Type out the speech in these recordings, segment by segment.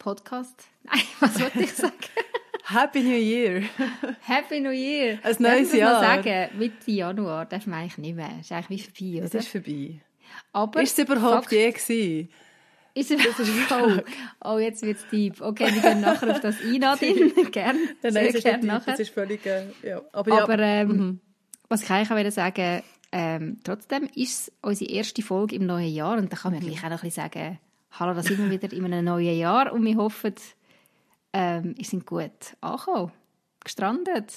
Podcast. Nein, was wollte ich sagen? Happy New Year! Happy New Year! Ein neues Jahr! Mal sagen, Mitte Januar darf man eigentlich nicht mehr. Ist eigentlich wie vorbei, oder? Es ist vorbei. Aber ist es überhaupt Fakt, je gewesen? Ist es oh, oh, jetzt wird es deep. Okay, wir gehen nachher auf das ein, Nadine. Gerne. Nein, nein, es ist nachher. Das ist völlig, äh, ja. Aber, Aber ja. Ähm, mhm. was ich eigentlich auch sagen ähm, trotzdem ist es unsere erste Folge im neuen Jahr und da kann man mhm. gleich auch noch ein bisschen sagen, hallo, da sind wir wieder in einem neuen Jahr und wir hoffen, ähm, wir sind gut angekommen, gestrandet,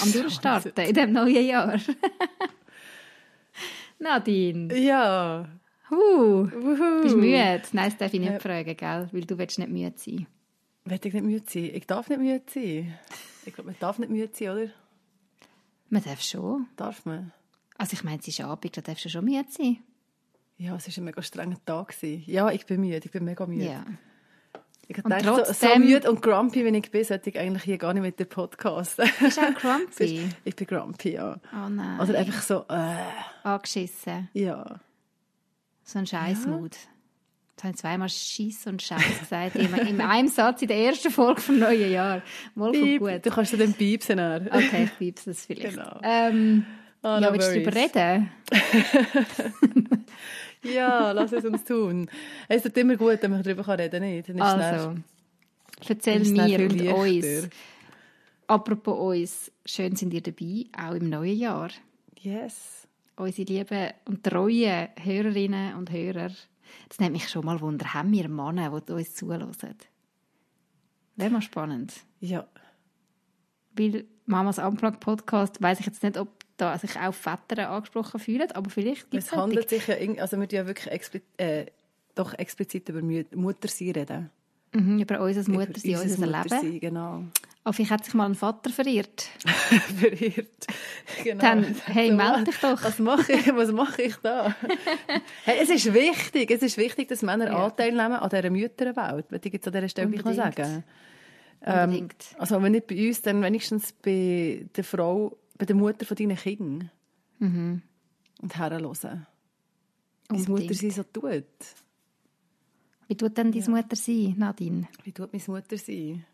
am Durchstarten in diesem neuen Jahr. Nadine. Ja. Huh. Wuhu. Bist du müde? Nein, das darf ich nicht ja. fragen, gell? weil du willst nicht müde sein. Will ich nicht müde sein? Ich darf nicht müde sein. Ich glaube, man darf nicht müde sein, oder? Man darf schon. Darf man? Also ich meine, es ist Abend, da darfst du schon müde sein. Ja, es war ein mega strenger Tag. Ja, ich bin müde, ich bin mega müde. Ja. Ich dachte, trotzdem... so, so müde und grumpy, wie ich bin, sollte ich eigentlich hier gar nicht mit dem Podcast. Bist du auch grumpy? ich bin grumpy, ja. Oh nein. Oder einfach so... Äh. Angeschissen? Ja. So ein Scheißmut. Ja. Jetzt habe ich zweimal Schiss und Scheiß gesagt. In, in einem Satz in der ersten Folge vom neuen Jahr. Mal gut. Du kannst den piepsen. Okay, ich piepse das vielleicht. Genau. Ähm, Oh, ja, willst du darüber reden? ja, lass es uns tun. Es ist immer gut, wenn man darüber reden kann, nicht? Also, erzähl mir und uns. Apropos uns, schön sind ihr dabei, auch im neuen Jahr. Yes. Unsere lieben und treuen Hörerinnen und Hörer. Das nimmt mich schon mal Wunder, haben wir Männer, die uns zulassen? Wäre mal spannend. Ja. Weil Mamas Unplugged Podcast, weiß ich jetzt nicht, ob da sich auch Väter angesprochen fühlen, aber vielleicht gibt es Es handelt sich ja, also wir ja wirklich expli äh, doch explizit über Muttersein reden. Mhm, über unser Muttersein, unser Muttersein, Leben. genau. Aber vielleicht hat sich mal ein Vater verirrt. verirrt, genau. Dann, hey, melde dich doch. Was mache ich, was mache ich da? hey, es ist wichtig, es ist wichtig, dass Männer ja. Anteil nehmen an dieser Mütterwelt, würde ich jetzt an dieser Stelle Unbedingt. mal sagen. Ähm, also wenn nicht bei uns, dann wenigstens bei der Frau, bei der Mutter von deinen Kindern. Mhm. Und herhören. Wie die Mutter sie so tut. Wie tut denn deine ja. Mutter sein, Nadine? Wie tut meine Mutter sein?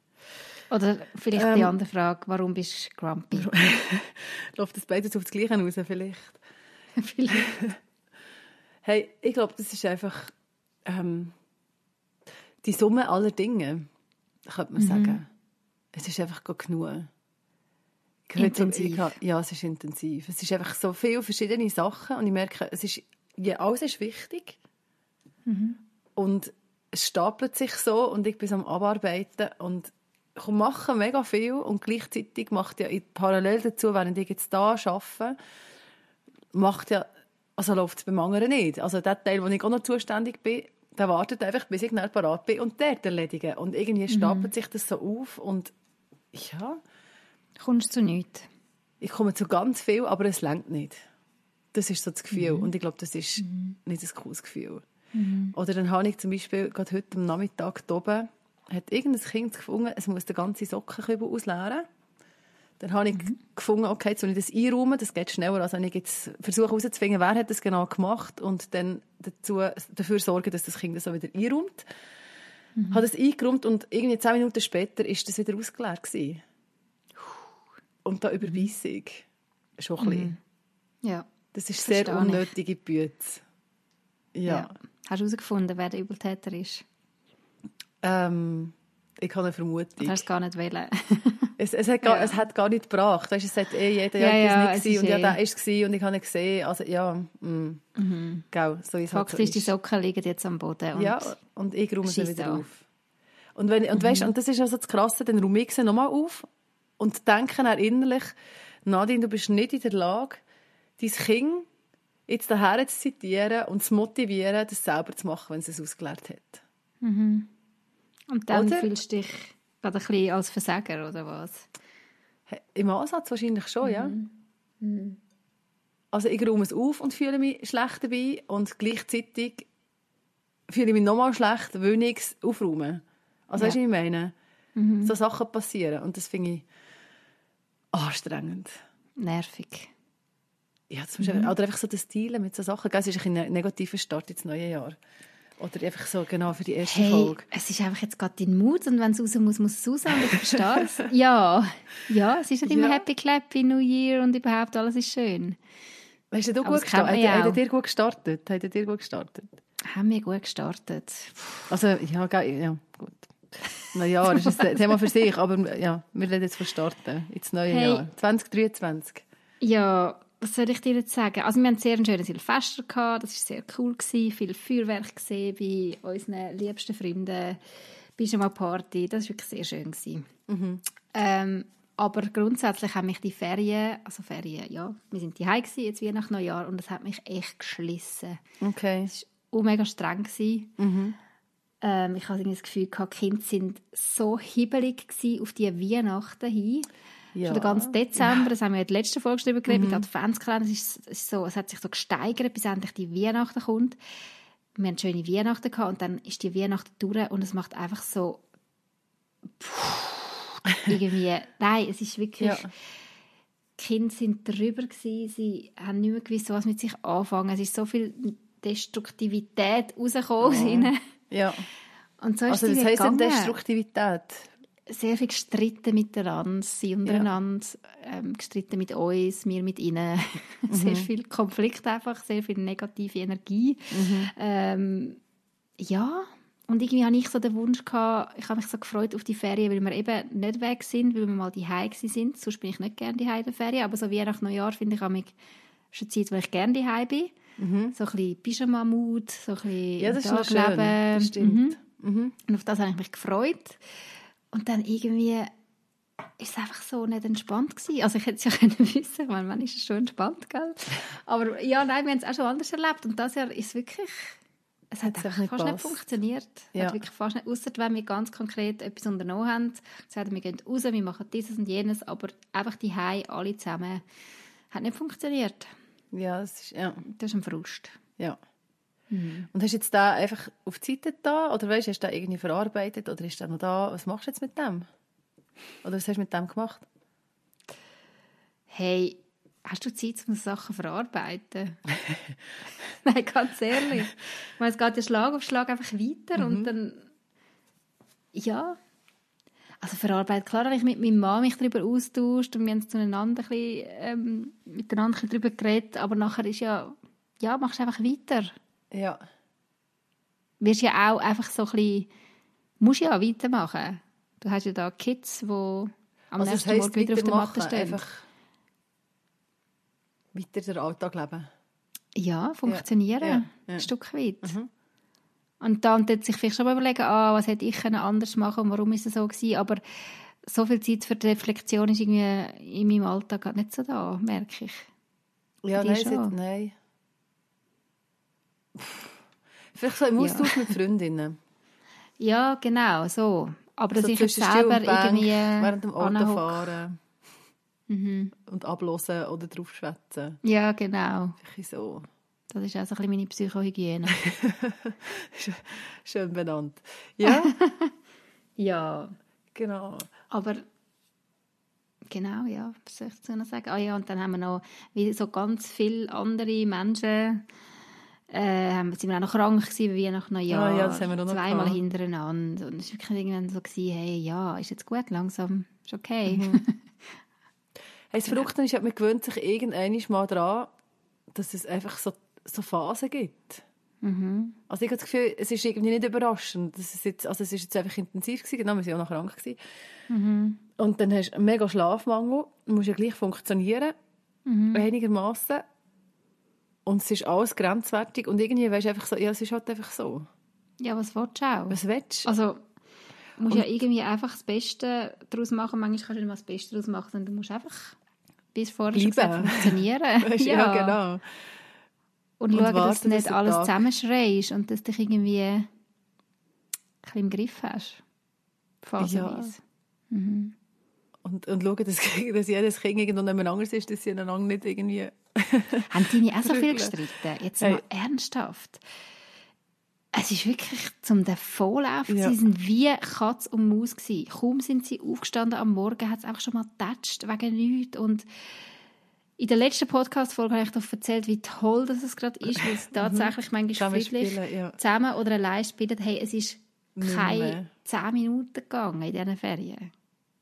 Oder vielleicht ähm, die andere Frage, warum bist du grumpy? Läuft das beides auf das Gleiche raus, vielleicht? vielleicht. hey, ich glaube, das ist einfach ähm, die Summe aller Dinge, könnte man mhm. sagen. Es ist einfach genug. Intensiv. Ja, es ist intensiv. Es ist einfach so viele verschiedene Sachen und ich merke, es ist, ja, alles ist wichtig. Mhm. Und es stapelt sich so und ich bin am Abarbeiten und ich mache mega viel und gleichzeitig macht ja parallel dazu, während ich jetzt da arbeite, macht ja, also läuft es beim anderen nicht. Also der Teil, wo ich auch noch zuständig bin, der wartet einfach, bis ich dann parat bin und der erledigen. Und irgendwie stapelt mhm. sich das so auf und ja, Kommst du zu nichts? Ich komme zu ganz viel, aber es längt nicht. Das ist so das Gefühl. Mhm. Und ich glaube, das ist mhm. nicht ein cooles Gefühl. Mhm. Oder dann habe ich zum Beispiel gerade heute am Nachmittag oben, hat irgendein Kind gefunden, es muss den ganzen Sockenkübel ausleeren. Dann habe ich mhm. gefunden, okay, jetzt will ich das einräumen, das geht schneller, als wenn ich jetzt versuche herauszufinden, wer hat das genau gemacht und dann dazu, dafür sorgen, dass das Kind das auch wieder einräumt. Mhm. Habe das eingeräumt und irgendwie zehn Minuten später ist das wieder ausgeleert gewesen. Und da überbeiße ich schon ein bisschen. Mhm. Ja. Das ist sehr unnötige Bütze. Ja. ja. Hast du herausgefunden, wer der Übeltäter ist? Ähm, ich habe eine Vermutung. Du hast es gar nicht wollen. es, es, hat gar, ja. es hat gar nicht gebracht. Weißt, es hat eh jeder ja, ja, nicht und ja, eh- da ist es und ich habe ihn gesehen. Also ja, mm. mhm. Gell, so ist Fakt ist, die Socken liegen jetzt am Boden. Und ja, und ich räume sie wieder auf. Und, wenn, und, mhm. weißt, und das ist also das Krasse, dann räume ich sie nochmal auf und denken auch innerlich, Nadine, du bist nicht in der Lage, dein Kind jetzt daher zu zitieren und zu motivieren, das selber zu machen, wenn es es ausgelernt hat. Mhm. Und dann Oder? fühlst du dich gerade ein bisschen als Versager, oder was? Im Ansatz wahrscheinlich schon, ja. Mhm. Also ich räume es auf und fühle mich schlecht dabei und gleichzeitig fühle ich mich nochmal schlecht, weil ich es aufräume. Also Ja. weißt du, was ich meine? Mhm. So Sachen passieren und das finde ich anstrengend. Nervig. Ja, zum Beispiel, Oder einfach so das Dealen mit so Sachen. Es ist ein negativer Start ins neue Jahr. Oder einfach so genau für die erste Hey, Folge. es ist einfach jetzt gerade dein Mut und wenn es raus muss, muss es raus und ich verstehe es. ja, ja, es ist nicht immer Ja. Happy Clappy, New Year und überhaupt alles ist schön. Hast du gut gestartet? er dir gut gestartet? Hat er dir gut gestartet? Haben wir gut gestartet. Also, ja, ja, gut. Neujahr ist ein Thema für sich, aber ja, wir reden jetzt Starten ins neue Hey. Jahr. 2023. Ja, was soll ich dir jetzt sagen? Also wir hatten sehr ein schönes Silvester, gehabt, das war sehr cool, gewesen. viel Feuerwerk gesehen bei unseren liebsten Freunden, Pyjama-Party, das war wirklich sehr schön. Gewesen. Ähm, aber grundsätzlich haben mich die Ferien, also Ferien, ja, wir sind die gewesen, jetzt wie nach Neujahr und das hat mich echt geschlissen. Okay. Es war auch mega streng. gewesen. Ähm, ich hatte das Gefühl, gehabt, die Kinder sind so hibbelig auf die Weihnachten hin. Ja. Schon den ganzen Dezember, das haben wir in der letzten Folge darüber geredet, mit Adventskalender, es, ist, es, ist so, es hat sich so gesteigert, bis endlich die Weihnachten kommt. Wir hatten schöne Weihnachten gehabt und dann ist die Weihnachten durch und es macht einfach so irgendwie, nein, es ist wirklich, Ja. die Kinder sind drüber gewesen, sie haben nicht mehr gewusst, was mit sich anfangen. Es ist so viel Destruktivität rausgekommen aus ihnen. Ja. Und so ist Also, es das heisst gegangen. Destruktivität. Sehr viel gestritten miteinander, sie untereinander, ähm, gestritten mit uns, wir mit ihnen. Sehr viel Konflikt einfach, sehr viel negative Energie. Ähm, ja, und irgendwie hatte ich so den Wunsch, gehabt, ich habe mich so gefreut auf die Ferien, weil wir eben nicht weg sind, weil wir mal die sind. Sonst bin ich nicht gerne die in der Ferien, aber so wie nach Neujahr finde ich, amig- ist eine Zeit, wo ich gerne die bin. So ein bisschen Pyjama-Mut, so ein bisschen Ja, das ist schön. Das stimmt. Mhm. Und auf das habe ich mich gefreut. Und dann irgendwie ist es einfach so nicht entspannt gewesen. Also ich hätte es ja können wissen, ich meine, man ist es schon entspannt, gell? Aber ja, nein, wir haben es auch schon anders erlebt. Und das Jahr ist wirklich, es hat Hat's einfach nicht fast nicht gepasst. funktioniert. Ja. Hat wirklich fast nicht, ausser wenn wir ganz konkret etwas unternommen haben. Sagen, wir gehen raus, wir machen dieses und jenes, aber einfach die Hause, alle zusammen, hat nicht funktioniert. Ja, das ist, ja. Das ist ein Frust. ja. Mhm. Und hast du jetzt da einfach auf die Seite da oder weißt, hast du da irgendwie verarbeitet oder ist der noch da? Was machst du jetzt mit dem? Oder was hast du mit dem gemacht? Hey, hast du Zeit, um Sachen zu verarbeiten? Nein, ganz ehrlich. Ich meine, es geht ja Schlag auf Schlag einfach weiter und dann, ja. Also verarbeitet, klar habe ich mit meinem Mann mich darüber austauscht und wir haben zueinander ein bisschen, ähm, miteinander ein bisschen darüber geredet, aber nachher ist ja, ja, machst du einfach weiter. Ja. Wirst ja auch einfach so ein bisschen, musst ja weitermachen. Du hast ja da Kids, die am Also nächsten Morgen wieder auf der Matte stehen. einfach weiter den Alltag leben. Ja, funktionieren. Ja, ja. Ein Stück weit. Und dann tut sich vielleicht schon mal überlegen, ah, was hätte ich anders machen und warum ist es so gewesen. Aber so viel Zeit für die Reflexion ist irgendwie in meinem Alltag nicht so da, merke ich. Ja, nein, seit, nein. Vielleicht so im Ja. Austausch mit Freundinnen. Ja, genau, so. Aber dass so ich jetzt selber irgendwie während dem. Autofahren und ablosen oder drauf schwätzen. Ja, genau. Vielleicht so. Das ist auch so ein bisschen meine Psychohygiene. Schön benannt. Ja, ja. genau. Aber genau, ja, was soll ich dazu noch sagen? Ah ja, und dann haben wir noch wie so ganz viele andere Menschen, äh, sind wir auch noch krank gewesen, wie nach Neujahr. Ah ja, das haben wir noch Zweimal gehabt. hintereinander. Und es war wirklich irgendwann so, gewesen, hey, ja, ist jetzt gut, langsam, ist okay. Mhm. Hey, das Verrückte ist, man gewöhnt sich irgendwann mal daran, dass es einfach so, so Phasen gibt. Mhm. Also ich habe das Gefühl, es ist irgendwie nicht überraschend. Das ist jetzt, also es ist jetzt einfach intensiv gewesen, genau, wir waren auch noch krank. Gewesen. Mhm. Und dann hast du einen mega Schlafmangel, du musst ja gleich funktionieren, Mhm. einigermaßen. Und es ist alles grenzwertig und irgendwie weisst du einfach so, ja, es ist halt einfach so. ja, was willst du auch? Was willst du? Also, du musst ja irgendwie einfach das Beste daraus machen. Manchmal kannst du nicht mal das Beste daraus machen, sondern du musst einfach bis vorher gesagt, funktionieren. Du, ja. genau. Und, Und schauen, dass du nicht alles Tag- zusammenschreist und dass du dich irgendwie ein bisschen im Griff hast. Phasenweise. Ja. Mhm. Und, und schauen, dass, dass jedes Kind irgendwo jemand anders ist, dass sie einander nicht irgendwie... Haben deine auch so viel gestritten? Jetzt mal hey. ernsthaft. Es ist wirklich zum Davonlaufen. Ja. Sie sind wie Katz und Maus gewesen. Kaum sind sie aufgestanden am Morgen, hat es einfach schon mal getatscht, wegen nichts. Und in der letzten Podcast-Folge habe ich doch erzählt, wie toll das es gerade ist, weil es mhm. tatsächlich manchmal zusammen friedlich spielen, ja. zusammen oder allein spielen. Hey, es ist keine zehn Minuten gegangen in diesen Ferien.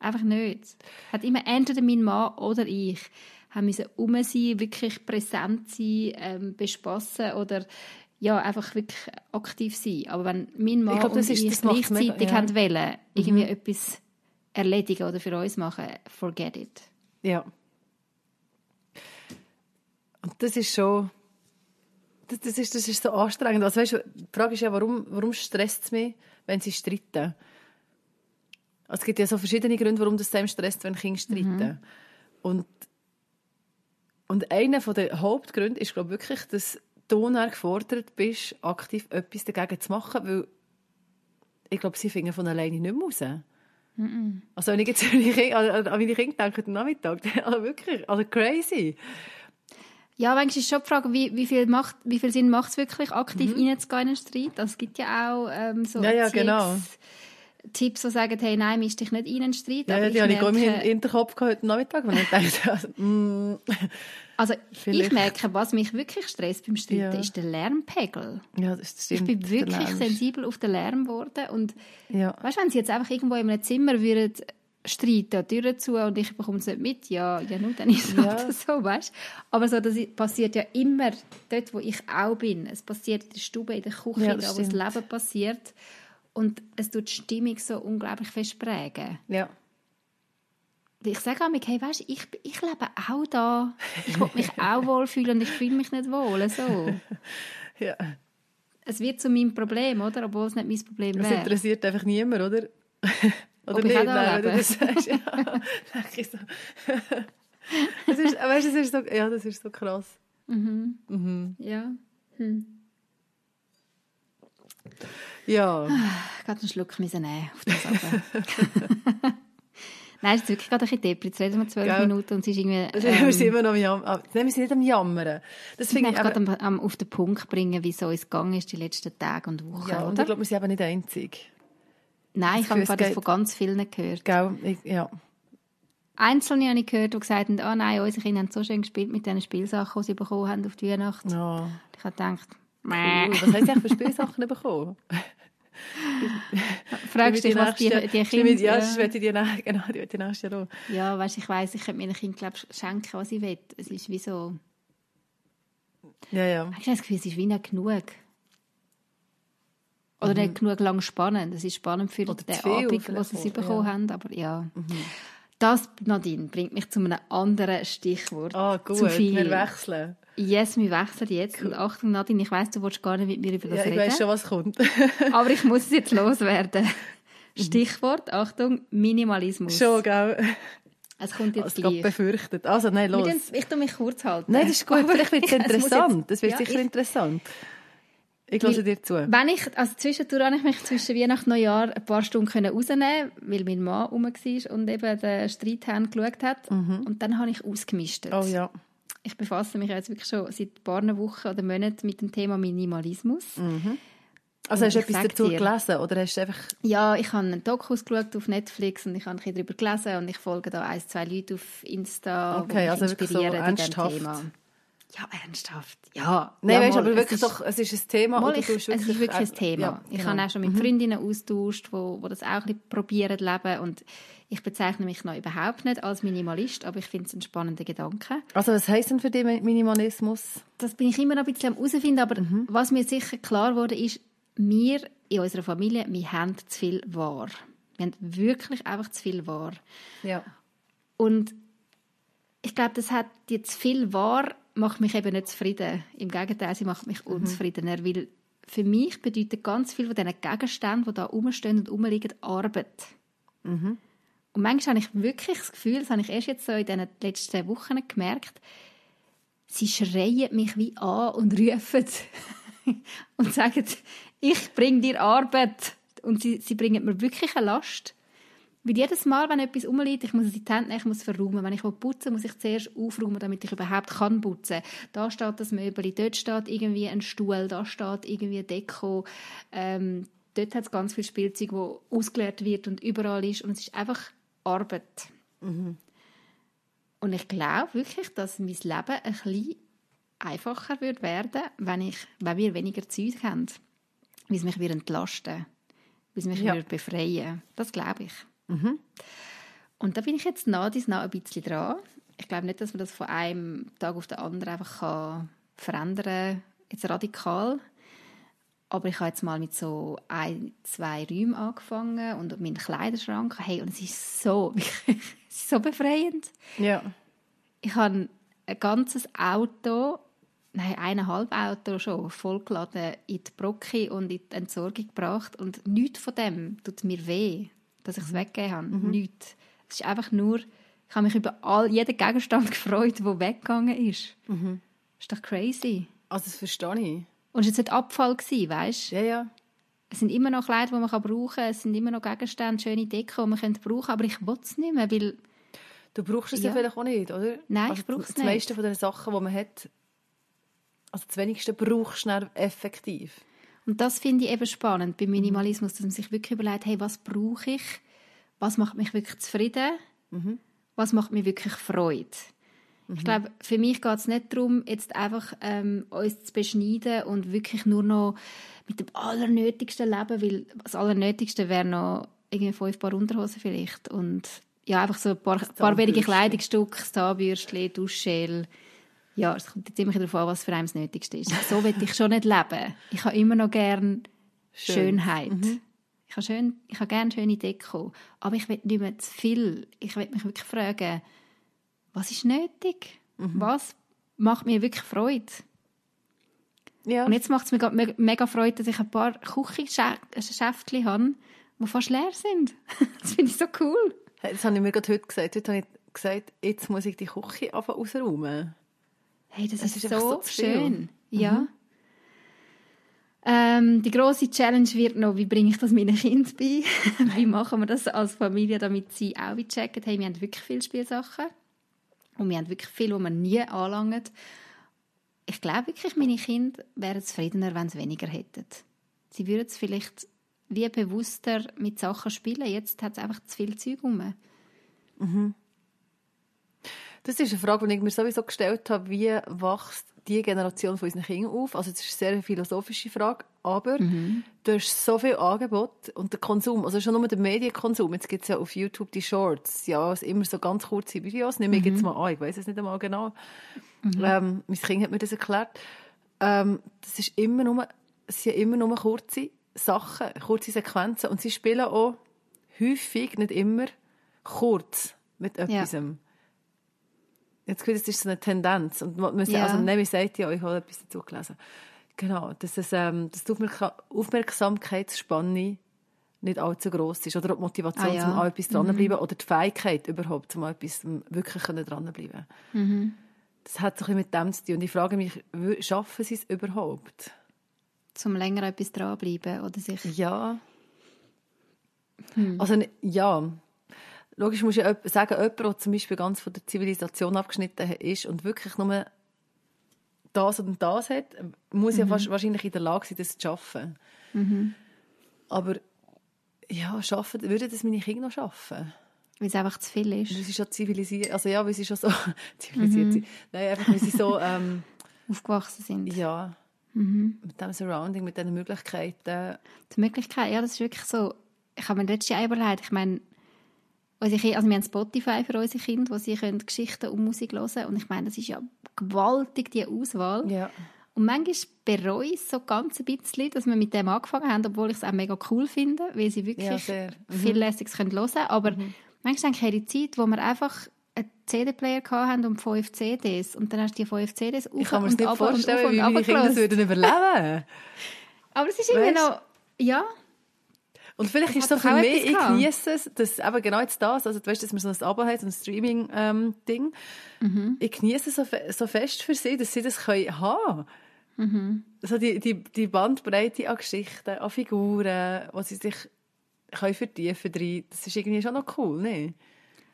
Einfach nicht. Hat immer entweder mein Mann oder ich haben müssen um sein, wirklich präsent sein, ähm, bespassen oder ja, einfach wirklich aktiv sein. Aber wenn mein Mann glaub, und ich gleichzeitig mega, ja. haben wollen, irgendwie mhm. etwas erledigen oder für uns machen, forget it. Ja. Und das ist schon, das, das, ist, das ist so anstrengend. Also, weißt, die Frage ist ja, warum, warum stresst es mich, wenn sie streiten? Also, es gibt ja so verschiedene Gründe, warum das einem stresst, wenn Kinder streiten. Mhm. Und, und einer der Hauptgründe ist, glaube ich, wirklich, dass du gefordert bist, aktiv etwas dagegen zu machen, weil ich glaube, sie finden von alleine nicht mehr raus. Mm Also wenn ich jetzt an meine Kinder denke, am Nachmittag, also wirklich, also crazy. Ja, manchmal ist schon die Frage, wie, wie, viel, macht, wie viel Sinn macht es wirklich, aktiv mhm. reinzugehen in einen Streit? Also, es gibt ja auch ähm, so ja, ja, genau. Tipps, die sagen, hey, nein, misch dich nicht in einen Streit. Ja, ja die habe ich im Hinterkopf heute Nachmittag, wenn ich dachte, also, mm, also ich merke, was mich wirklich stresst beim Streiten, ja. ist der Lärmpegel. Ja, das stimmt. Ich bin wirklich sensibel auf den Lärm geworden und ja. weißt, wenn sie jetzt einfach irgendwo in einem Zimmer würden streiten, Türen zu und ich bekomme es nicht mit, ja, ja nun, dann ist es ja. halt so, weißt Aber so, das passiert ja immer dort, wo ich auch bin. Es passiert in der Stube, in der Küche, ja, da wo das Leben passiert. Und es tut die Stimmung so unglaublich fest prägen. Ja. Ich sage auch hey, weißt, ich, ich lebe auch da. Ich will mich auch wohlfühlen und ich fühle mich nicht wohl. So. Ja. Es wird zu meinem Problem, oder? Obwohl es nicht mein Problem wäre. Das interessiert einfach niemand, oder? oder Ob nicht? Nein, wenn du das sagst. Ja, so. das ist, weißt, das ist so, ja, das ist so krass. Mhm. Mhm. Ja. Hm. Ja. Ich kann einen Schluck nehmen auf das Nein, es ist wirklich gerade ein bisschen deprimiert. Jetzt reden wir zwölf Minuten und es ist irgendwie... Ähm, wir sind immer noch am Jammern. Nein, wir sind nicht am Jammern. Das ich möchte gerade am, am, auf den Punkt bringen, wie so es gegangen ist die letzten Tage und Wochen, Ja, und oder? ich glaube, wir sind aber nicht einzig. Nein, ich habe das von ganz vielen gehört. Gell, ich, ja. Einzelne habe ich gehört, die gesagt haben, oh nein, unsere Kinder haben so schön gespielt mit diesen Spielsachen, die sie bekommen haben auf die Weihnacht. Oh. Ich habe gedacht, cool. was haben sie für Spielsachen bekommen? Fragst du dich, was die, die Kinder... Ja, das wird die, genau, die, die nächste Jahr Ja, weißt, ich weiss, ich könnte meinen Kindern glaub, schenken, was ich will. Es ist wie so... Ja, ja. Ich habe das Gefühl, es ist wie nicht genug. Oder mhm. nicht genug lang spannend. Es ist spannend für Oder den Abend, was sie bekommen ja. haben, aber ja. Mhm. Das, Nadine, bringt mich zu einem anderen Stichwort. Ah, gut, zu viel. wir wechseln. Yes, wir wechseln jetzt. Cool. Und Achtung, Nadine, ich weiss, du willst gar nicht mit mir über das ja, ich reden. Ich weiss schon, was kommt. Aber ich muss es jetzt loswerden. Mhm. Stichwort, Achtung, Minimalismus. Schon, gell? Es kommt jetzt also, gleich. befürchtet. Also, nein, los. Ich tue mich kurz halten. Nein, das ist gut. Aber Vielleicht wird es interessant. Das wird ja, sicher ich, interessant. Ich höre dir zu. Wenn ich, also zwischendurch habe ich mich zwischen Weihnachten und Neujahr ein paar Stunden rausnehmen weil mein Mann rum war und eben den Streithand geschaut hat. Mhm. Und dann habe ich ausgemistet. Oh ja. Ich befasse mich jetzt wirklich schon seit ein paar Wochen oder Monaten mit dem Thema Minimalismus. Mhm. Also hast du etwas dazu dir, gelesen oder hast du einfach... Ja, ich habe einen Dokus geschaut auf Netflix und ich habe ein darüber gelesen und ich folge da ein, zwei Leute auf Insta, okay, die mich also inspirieren so in diesem Thema. Ja, ernsthaft. Ja. Nein, ja, weißt, aber wirklich es ist, doch, es ist ein Thema. Mal, ich, es ist wirklich ein Thema. Ja, ich genau. habe auch schon mit mhm. Freundinnen austauscht, wo, wo das auch ein bisschen probieren leben und ich bezeichne mich noch überhaupt nicht als Minimalist, aber ich finde es ein spannender Gedanke. Also was heisst denn für dich Minimalismus? Das bin ich immer noch ein bisschen am herausfinden, aber mhm. was mir sicher klar wurde, ist, wir in unserer Familie, wir haben zu viel wahr. Wir haben wirklich einfach zu viel wahr. Ja. Und ich glaube, das hat jetzt viel wahr macht mich eben nicht zufrieden. Im Gegenteil, sie macht mich mhm. unzufriedener, mhm. weil für mich bedeutet ganz viel von diesen Gegenständen, die da rumstehen und rumliegen, Arbeit. Mhm. Und manchmal habe ich wirklich das Gefühl, das habe ich erst jetzt so in den letzten Wochen gemerkt, sie schreien mich wie an und rufen und sagen, ich bringe dir Arbeit. Und sie, sie bringen mir wirklich eine Last. Weil jedes Mal, wenn etwas rumliegt, ich muss es in die Hände nehmen, ich muss es verräumen. Wenn ich putzen muss ich zuerst aufräumen, damit ich überhaupt kann putzen Da steht das Möbel, dort steht irgendwie ein Stuhl, da steht irgendwie Deko. Ähm, dort hat es ganz viel Spielzeug, wo ausgeleert wird und überall ist. Und es ist einfach Arbeit. Mhm. Und ich glaube wirklich, dass mein Leben ein bisschen einfacher wird werden, wenn, ich, wenn wir weniger Zeit haben. Wie es mich wird entlasten wie es mich ja. wird befreien Das glaube ich. Mhm. Und da bin ich jetzt nach dies nach ein bisschen dran. Ich glaube nicht, dass man das von einem Tag auf den anderen einfach kann verändern jetzt radikal. Aber ich habe jetzt mal mit so ein, zwei Räumen angefangen und meinen Kleiderschrank. Hey, und es ist so, es ist so befreiend. Ja. Ich habe ein ganzes Auto, nein, eineinhalb Auto schon, vollgeladen in die Brocke und in die Entsorgung gebracht. Und nichts von dem tut mir weh dass ich es weggegeben habe. Mhm. Nichts. Es ist einfach nur, ich habe mich über all, jeden Gegenstand gefreut, der weggegangen ist. Mhm. Das ist doch crazy. Also das verstehe ich. Und es war nicht Abfall, weißt du? Ja, ja. Es sind immer noch Kleider, die man brauchen kann. Es sind immer noch Gegenstände, schöne Deko, die man brauchen könnte. Aber ich will es nicht mehr, weil... Du brauchst es ja, ja vielleicht auch nicht, oder? Nein, also ich brauche es nicht. Das meiste von den Sachen, die man hat, also das wenigste brauchst du effektiv. Und das finde ich eben spannend beim Minimalismus, dass man sich wirklich überlegt, hey, was brauche ich? Was macht mich wirklich zufrieden? Mhm. Was macht mir wirklich Freude? Mhm. Ich glaube, für mich geht es nicht darum, jetzt einfach ähm, uns zu beschneiden und wirklich nur noch mit dem Allernötigsten leben, weil das Allernötigste wäre noch irgendwie fünf Paar Unterhosen vielleicht und ja, einfach so ein paar, paar wenige Kleidungsstücke, Zahnbürstchen, Duschgel, ja, es kommt jetzt immer darauf an, was für einen das Nötigste ist. So will ich schon nicht leben. Ich habe immer noch gerne Schön. Schönheit. Mhm. Ich habe, schön, ich habe gerne schöne Deko. Aber ich will nicht mehr zu viel. Ich will mich wirklich fragen, was ist nötig? Mhm. Was macht mir wirklich Freude? Ja. Und jetzt macht es mir mega Freude, dass ich ein paar Küchenschäftchen habe, die fast leer sind. das finde ich so cool. Das habe ich mir gerade heute gesagt. Heute habe ich gesagt, jetzt muss ich die Küche ausräumen. Hey, das, das ist, ist, so, so schön. Ja. Mhm. Ähm, die große Challenge wird noch, wie bringe ich das meinen Kindern bei? wie machen wir das als Familie, damit sie auch checken, hey, wir haben wirklich viele Spielsachen und wir haben wirklich viel, die wir nie anlangen. Ich glaube wirklich, meine Kinder wären zufriedener, wenn sie weniger hätten. Sie würden es vielleicht wie bewusster mit Sachen spielen. Jetzt hat es einfach zu viel Zeug rum. Mhm. Das ist eine Frage, die ich mir sowieso gestellt habe, wie wächst die Generation von unseren Kindern auf? Also das ist eine sehr philosophische Frage, aber mhm. du hast so viel Angebot und der Konsum, also schon nur der Medienkonsum, jetzt gibt es ja auf YouTube die Shorts, ja, immer so ganz kurze Videos, nehme ich mhm. jetzt mal an, ich weiß es nicht einmal genau. Mhm. Ähm, mein Kind hat mir das erklärt. Ähm, das ist immer nur, es sind immer nur kurze Sachen, kurze Sequenzen und sie spielen auch häufig, nicht immer, kurz mit etwas. Ja. Jetzt das ist so eine Tendenz. Und man, ja. also, Nemi sagt ja, ich habe etwas dazu gelesen. Genau, dass, es, ähm, dass die Aufmerksamkeitsspanne nicht allzu groß ist. Oder die Motivation, ah, ja. um an etwas dranbleiben. Mhm. Oder die Fähigkeit überhaupt, um an etwas wirklich dranbleiben mhm. Das hat ein mit dem zu tun. Und ich frage mich, schaffen sie es überhaupt? Zum länger etwas dranbleiben oder sich... Ja. Hm. Also, ja logisch muss ich sagen, jemand, der zum Beispiel ganz von der Zivilisation abgeschnitten ist und wirklich nur das und das hat, muss mhm. ja fast, wahrscheinlich in der Lage sein, das zu schaffen. Mhm. Aber ja, schaffen, würde das meine Kinder noch schaffen? Weil es einfach zu viel ist. Weil sie schon zivilisiert, also ja, weil sie schon so zivilisiert mhm. sind. Nein, einfach weil sie so ähm, aufgewachsen sind. Ja. Mhm. Mit dem Surrounding, mit diesen Möglichkeiten. Die Möglichkeit, ja, das ist wirklich so. Ich habe mir letztes Jahr überlegt, ich meine, Unsere, also wir haben Spotify für unsere Kinder, wo sie können Geschichten und Musik hören können. Und ich meine, das ist ja gewaltig, die Auswahl. Ja. Und manchmal bereue ich so ganz ein bisschen, dass wir mit dem angefangen haben, obwohl ich es auch mega cool finde, weil sie wirklich ja, mhm. viel Lässiges hören können. Aber mhm. manchmal denke ich, die Zeit, wo wir einfach einen CD-Player hatten und fünf CDs und dann hast du die fünf CDs auf Ich kann mir das nicht vorstellen, wie meine Kinder das würden überleben Aber es ist immer noch, ja, und vielleicht das ist so für mich, ich genieße es, dass eben genau jetzt das, also du weißt, dass man so ein Abo hat, so ein Streaming-Ding, ähm, mhm. ich genieße es so, so fest für sie, dass sie das können haben mhm. Also die, die, die Bandbreite an Geschichten, an Figuren, wo sie sich können vertiefen drin, das ist irgendwie schon noch cool, ne?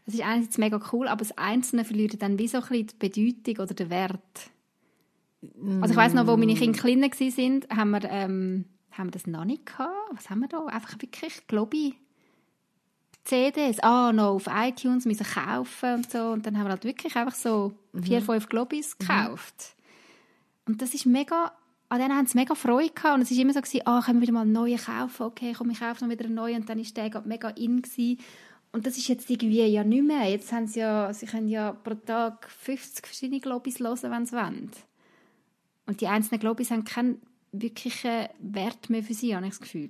Es ist einerseits mega cool, aber das Einzelne verliert dann wie so ein bisschen die Bedeutung oder den Wert. Also ich weiss noch, wo meine Kinder klein waren, haben wir, ähm, haben wir das noch nicht gehabt. Was haben wir da? Einfach wirklich, glaube ich, CDs. Ah, noch auf iTunes müssen kaufen und so. Und dann haben wir halt wirklich einfach so vier, fünf Globis gekauft. Und das ist mega, an denen haben sie mega Freude gehabt. Und es war immer so, gewesen, ah, können wir wieder mal einen neuen kaufen? Okay, komm, ich kaufe noch wieder einen neuen. Und dann war der gerade mega in. Gewesen. Und das ist jetzt irgendwie ja nicht mehr. Jetzt haben sie ja, sie können ja pro Tag 50 verschiedene Globis hören, wenn sie wollen. Und die einzelnen Globis haben keinen wirklichen Wert mehr für sie, habe ich das Gefühl.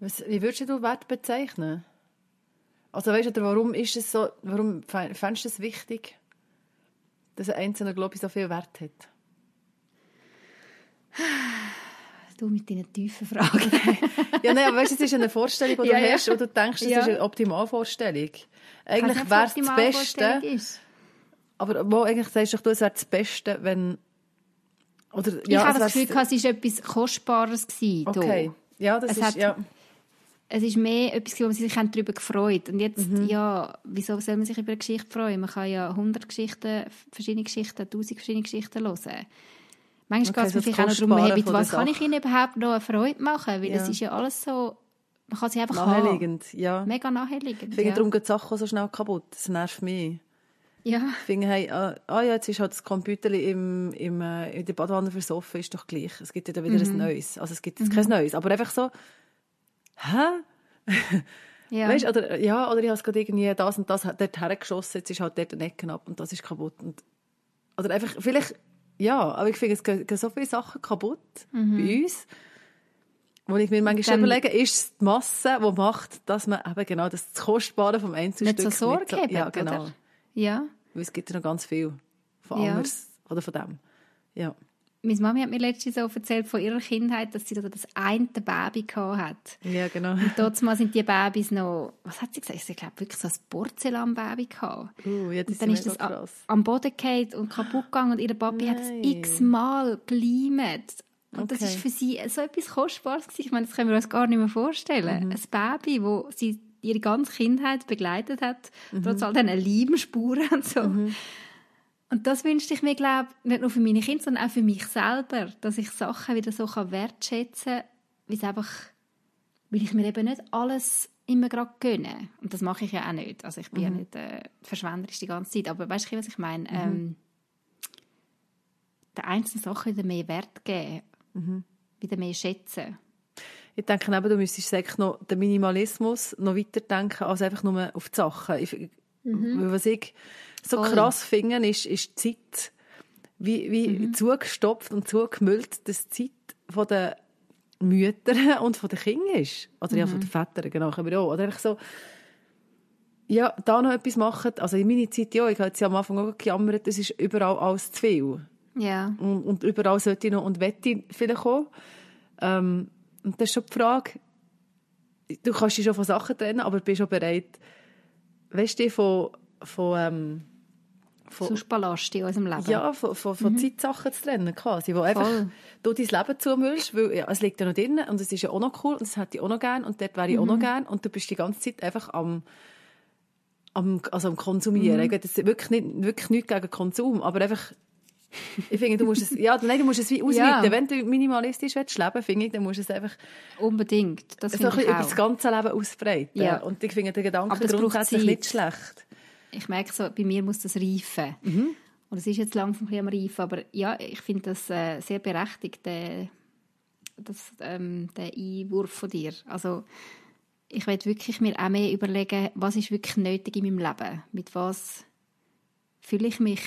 Was, wie würdest du Wert bezeichnen? Also weißt du, warum ist es so, warum fändest du es wichtig, dass ein einzelner Globi so viel Wert hat? Du mit deinen tiefen Fragen. ja, nein, aber weißt, es ist eine Vorstellung, die du ja, hast, ja. und du denkst, das ja. ist eine Optimalvorstellung. Eigentlich wäre es das Beste. Ist. Aber wo eigentlich sagst du, es wäre das Beste, wenn oder, ja, ich habe das Gefühl, es war etwas Kostbares. Gewesen, okay. Ja, das es ist, hat, ja. Es ist mehr etwas, wo man sich darüber gefreut Und jetzt, mhm. ja, wieso soll man sich über eine Geschichte freuen? Man kann ja 100 Geschichten, verschiedene Geschichten, 1000 verschiedene Geschichten hören. Manchmal okay, geht es mir vielleicht auch darum, hey, mit was kann ich ihnen überhaupt noch eine Freude machen? Weil ja. das ist ja alles so, man kann sie einfach Naheliegend, haben. ja. Mega naheliegend, ja. darum geht die Sache so schnell kaputt. Das nervt mich. Ja. Ich finde, hey, ah, ah, ja, jetzt ist halt das Computer im, im, äh, in der Badwanne versoffen, ist doch gleich. Es gibt ja dann wieder mhm. ein neues. Also es gibt jetzt mhm. kein neues. Aber einfach so, hä? Ja. Weißt, oder, ja, oder ich habe es gerade irgendwie das und das dort hergeschossen, jetzt ist halt dort ein Ecken ab und das ist kaputt. Und, oder einfach, vielleicht, ja, aber ich finde, es gehen, gehen so viele Sachen kaputt mhm. bei uns, wo ich mir manchmal Dann, überlege, ist es die Masse, die macht, dass man eben genau das Kostbare vom Einzelstück... Nicht so Sorge so, Ja, genau. Oder? Ja. Weil es gibt ja noch ganz viel von ja. anders oder von dem. Ja. Meine Mami hat mir letztens so erzählt von ihrer Kindheit, dass sie da das eine Baby hat. Ja, genau. Und mal sind die Babys noch, was hat sie gesagt? Sie glaube wirklich so ein Porzellanbaby gehabt. Uh, ja, das und dann ist das krass. am Boden gefallen und kaputt gegangen und ihr Papi Nein. hat es x-mal geleimt. Und okay. das ist für sie so etwas Kostbares gewesen. Ich meine, das können wir uns gar nicht mehr vorstellen. Mhm. Ein Baby, wo sie ihre ganze Kindheit begleitet hat, mhm. trotz all diesen Leimspuren und so. Mhm. Und das wünschte ich mir, glaube nicht nur für meine Kinder, sondern auch für mich selber, dass ich Sachen wieder so wertschätzen kann, wie es einfach, weil ich mir eben nicht alles immer gerade gönne. Und das mache ich ja auch nicht. Also ich bin mhm. ja nicht äh, verschwenderisch die ganze Zeit. Aber weißt du, was ich meine? Mhm. Ähm, der einzelnen Sachen wieder mehr Wert geben, mhm. wieder mehr schätzen. Ich denke eben, du müsstest noch den Minimalismus noch weiterdenken, als einfach nur auf die Sachen. Ich, mhm. Was ich so Voll. krass finde, ist, ist die Zeit, wie, wie mhm. zugestopft und zugemüllt das Zeit von den Müttern und von den Kindern ist. Oder mhm. ja, von mhm. den Vätern, genau, aber auch. Oder einfach so, ja, da noch etwas machen. Also in meiner Zeit, ja, ich habe jetzt ja am Anfang auch gejammert, es ist überall alles zu viel. Ja. Und, und überall sollte ich noch und wette vielleicht auch. Ähm, und das ist schon die Frage, du kannst dich schon von Sachen trennen, aber bist auch bereit, weißt du, von, von, ähm, von Sonst Ballast in unserem Leben. Ja, von, von, von mhm. Zeitsachen zu trennen, quasi, wo einfach du dein Leben zumüllst, weil ja, es liegt ja noch drin und es ist ja auch noch cool und das hätte ich auch noch gern und dort wäre ich mhm. auch noch mhm. gern und du bist die ganze Zeit einfach am, am, also am Konsumieren. Mhm. Will jetzt wirklich, nicht, wirklich nichts gegen Konsum, aber einfach ich finde, du musst es, ja, nein, du musst es wie ausweiten. Ja. Wenn du minimalistisch willst leben, finde ich, dann musst du es einfach unbedingt. Das so ein bisschen über das ganze Leben ausbreiten. Ja. Und ich finde den Gedanken grundsätzlich nicht schlecht. Ich merke so, bei mir muss das reifen. Mhm. Und es ist jetzt langsam ein bisschen am reifen, aber ja, ich finde das äh, sehr berechtigt, der, das, ähm, der Einwurf von dir. Also ich werde wirklich mir auch mehr überlegen, was ist wirklich nötig in meinem Leben? Mit was fühle ich mich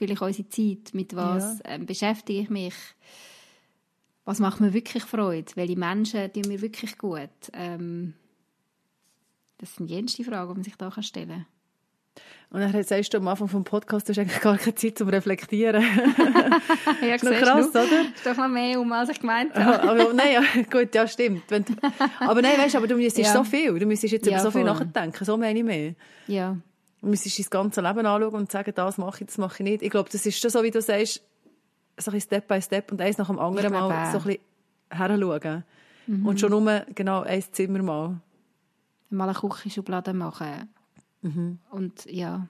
fühle ich unsere Zeit? Mit was ja. ähm, beschäftige ich mich? Was macht mir wirklich Freude? Welche Menschen tun mir wirklich gut? Ähm, das sind jenste Fragen, die man sich da stellen kann. Und dann sagst du am Anfang vom Podcast, du hast eigentlich gar keine Zeit zum Reflektieren. ja, ist noch krass, du? oder? Ist doch noch mehr um, als ich gemeint habe. aber, nein, ja, gut, ja, stimmt. Wenn, aber nein, weißt, aber du müsstest ja. so viel, du müsstest jetzt ja, über so viel nachdenken, so meine ich mehr. Ja. Du müsstest dein ganze Leben anschauen und sagen, das mache ich, das mache ich nicht. Ich glaube, das ist schon so, wie du sagst, so ein Step by Step und eins nach dem anderen mal so ein bisschen heranschauen. Mhm. Und schon nur genau ein Zimmer mal. Mal eine Küchenschublade machen. Mhm. Und ja.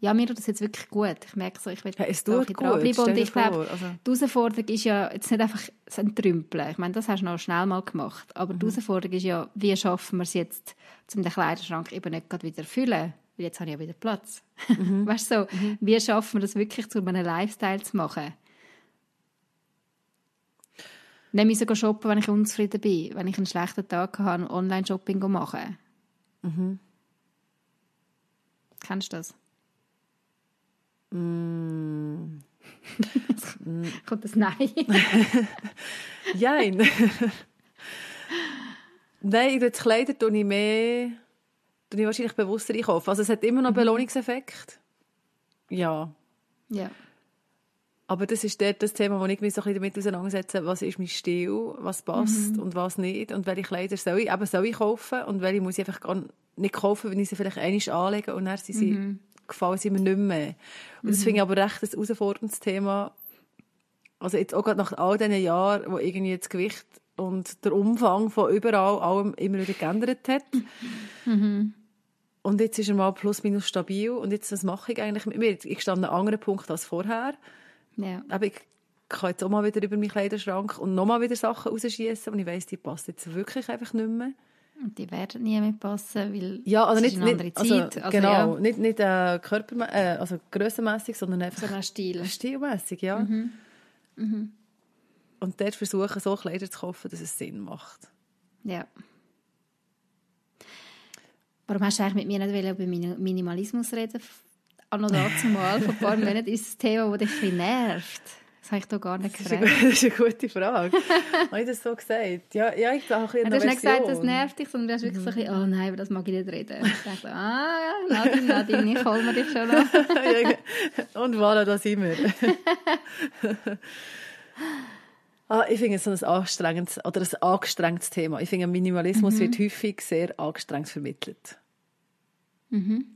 Ja, mir tut das jetzt wirklich gut. Ich merke so, ich will ja, es tut gut. dranbleiben. Und ich glaube, also. die Herausforderung ist ja jetzt nicht einfach so ein Trümpeln. Ich meine, das hast du noch schnell mal gemacht. Aber mhm. die Herausforderung ist ja, wie schaffen wir es jetzt, um den Kleiderschrank eben nicht gerade wieder zu füllen? Weil jetzt habe ich ja wieder Platz. Mhm. weißt du, so, mhm. wie schaffen wir das wirklich, zu einem Lifestyle zu machen? Nehme ich sogar shoppen, wenn ich unzufrieden bin, wenn ich einen schlechten Tag habe, Online-Shopping machen. Mhm. Kennst du das? Mm. Kommt das Nein? Nein. Nein, das Kleider tue ich mehr, tue ich wahrscheinlich bewusster einkaufen. Also es hat immer noch einen mhm. Belohnungseffekt. Ja. Ja. Aber das ist dort das Thema, wo ich mich so ein bisschen damit auseinandersetze, was ist mein Stil, was passt mhm. und was nicht und welche Kleider soll ich, eben soll ich kaufen und welche muss ich einfach gar nicht kaufen, wenn ich sie vielleicht einmal anlege und dann sie, mhm. gefallen sie mir nicht mehr. Und das mhm. finde ich aber recht ein herausforderndes Thema. Also jetzt auch gerade nach all diesen Jahren, wo irgendwie das Gewicht und der Umfang von überall allem immer wieder geändert hat. Mhm. Und jetzt ist er mal plus minus stabil und jetzt, was mache ich eigentlich mit mir? Ich stand an einem anderen Punkt als vorher. Ja. Aber ich kann jetzt auch mal wieder über meinen Kleiderschrank und nochmal wieder Sachen rausschießen und ich weiss, die passen jetzt wirklich einfach nicht mehr. Und die werden nie mehr passen, weil ja, also nicht, ist eine nicht, also, Zeit. Also, genau, ja. nicht, nicht äh, Körper, äh, also grössenmässig, sondern einfach so Stil. stilmässig, ja. Mhm. Mhm. Und dort versuchen, so Kleider zu kaufen, dass es Sinn macht. Ja. Warum hast du eigentlich mit mir nicht über Minimalismus reden auch noch dazu mal, vor ein paar Monaten, ist das Thema, das dich ein nervt. Das habe ich da gar nicht gefragt. Das ist eine gute Frage. habe ich das so gesagt? Ja, ja ich habe ein Du hast nicht gesagt, das nervt dich, sondern du hast wirklich so ein bisschen, oh nein, über das mag ich nicht reden. Ich dachte, ah, Nadine, Nadine, ich hole mir dich schon noch. Und voilà, da sind wir. Ah, ich finde es so ein anstrengendes, oder ein angestrengtes Thema. Ich finde, Minimalismus mhm. wird häufig sehr angestrengt vermittelt. Mhm.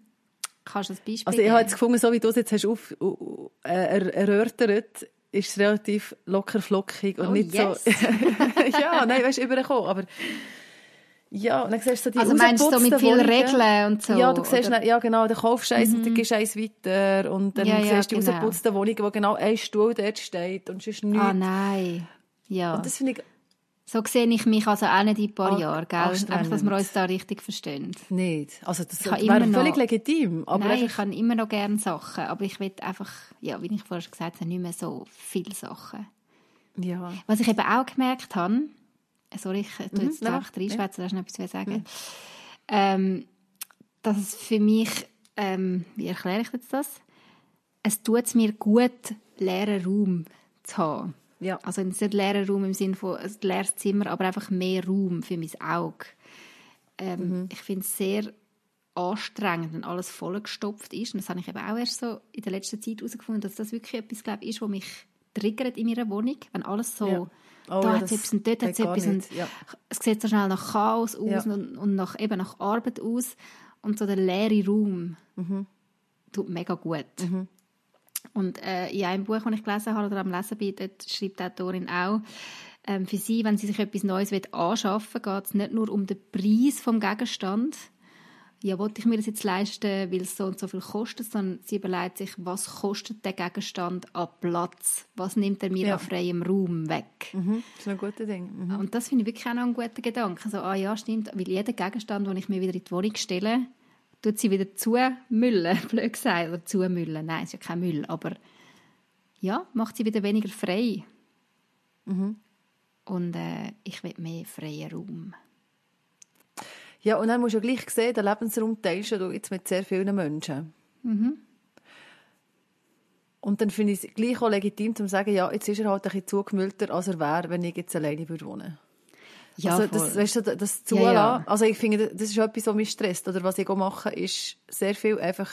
Kannst du ein Beispiel Also ich habe jetzt gefunden, so wie du es jetzt hast auf, äh, erörtert, ist es relativ locker flockig und oh, nicht yes. so... ja, nein, weißt du, übergekommen, aber... Ja, und dann siehst du so die Also meinst du so mit vielen Regeln und so? Ja, du siehst, dann, ja genau, dann kaufst du eins mhm. und dann gehst du eins weiter und dann ja, siehst du ja, genau. die rausgeputzte Wohnung, wo genau ein Stuhl dort steht und sonst nichts. Ah nein, ja. Und das finde ich so sehe ich mich also auch nicht in ein paar Jahren, gell? Einfach, dass wir uns da richtig verstehen. Nicht. Also das wäre völlig legitim. Aber Nein, ich kann immer noch gerne Sachen, aber ich will einfach, ja, wie ich vorhin schon gesagt habe, nicht mehr so viele Sachen. Ja. Was ich eben auch gemerkt habe, sorry, ich tue jetzt mhm, einfach reinschwätzen, ja. da noch etwas sagen. Mhm. Ähm, dass es für mich, ähm, wie erkläre ich jetzt das? Es tut es mir gut, leeren Raum zu haben. Ja. Also nicht leerer Raum im Sinne von ein leeres Zimmer, aber einfach mehr Raum für mein Auge. Ähm, mhm. Ich finde es sehr anstrengend, wenn alles vollgestopft ist. Und das habe ich eben auch erst so in der letzten Zeit herausgefunden, dass das wirklich etwas glaube ist, was mich triggert in meiner Wohnung, wenn alles so ja. Oh, da ja, hat es etwas und dort hat es etwas und ja. es sieht so schnell nach Chaos aus ja. und, und nach, eben nach Arbeit aus und so der leere Raum mhm. tut mega gut. Mhm. Und äh, in einem Buch, das ich gelesen habe oder am Lesen bin, schreibt die Autorin auch, ähm, für sie, wenn sie sich etwas Neues anschaffen will, geht es nicht nur um den Preis des Gegenstands, ja, wollte ich mir das jetzt leisten, weil es so und so viel kostet, sondern sie überlegt sich, was kostet der Gegenstand an Platz? Was nimmt er mir ja. an freiem Raum weg? Mhm, das ist ein guter Ding. Mhm. Und das finde ich wirklich auch noch ein guter Gedanke. So, ah ja, stimmt, weil jeder Gegenstand, den ich mir wieder in die Wohnung stelle, tut sie wieder zumüllen, blöd gesagt, oder zumüllen. Nein, es ist ja kein Müll, aber ja, macht sie wieder weniger frei. Mhm. Und äh, ich will mehr freien Raum. Ja, und dann musst du ja gleich sehen, den Lebensraum teilst du jetzt mit sehr vielen Menschen. Mhm. Und dann finde ich es gleich auch legitim, zu sagen, ja, jetzt ist er halt ein bisschen zugemüllter, als er wäre, wenn ich jetzt alleine würde wohnen ja, also das, weißt du, das Zulassen, ja, ja. also ich finde, das ist etwas, was mich stresst. Oder was ich auch mache, ist sehr viel einfach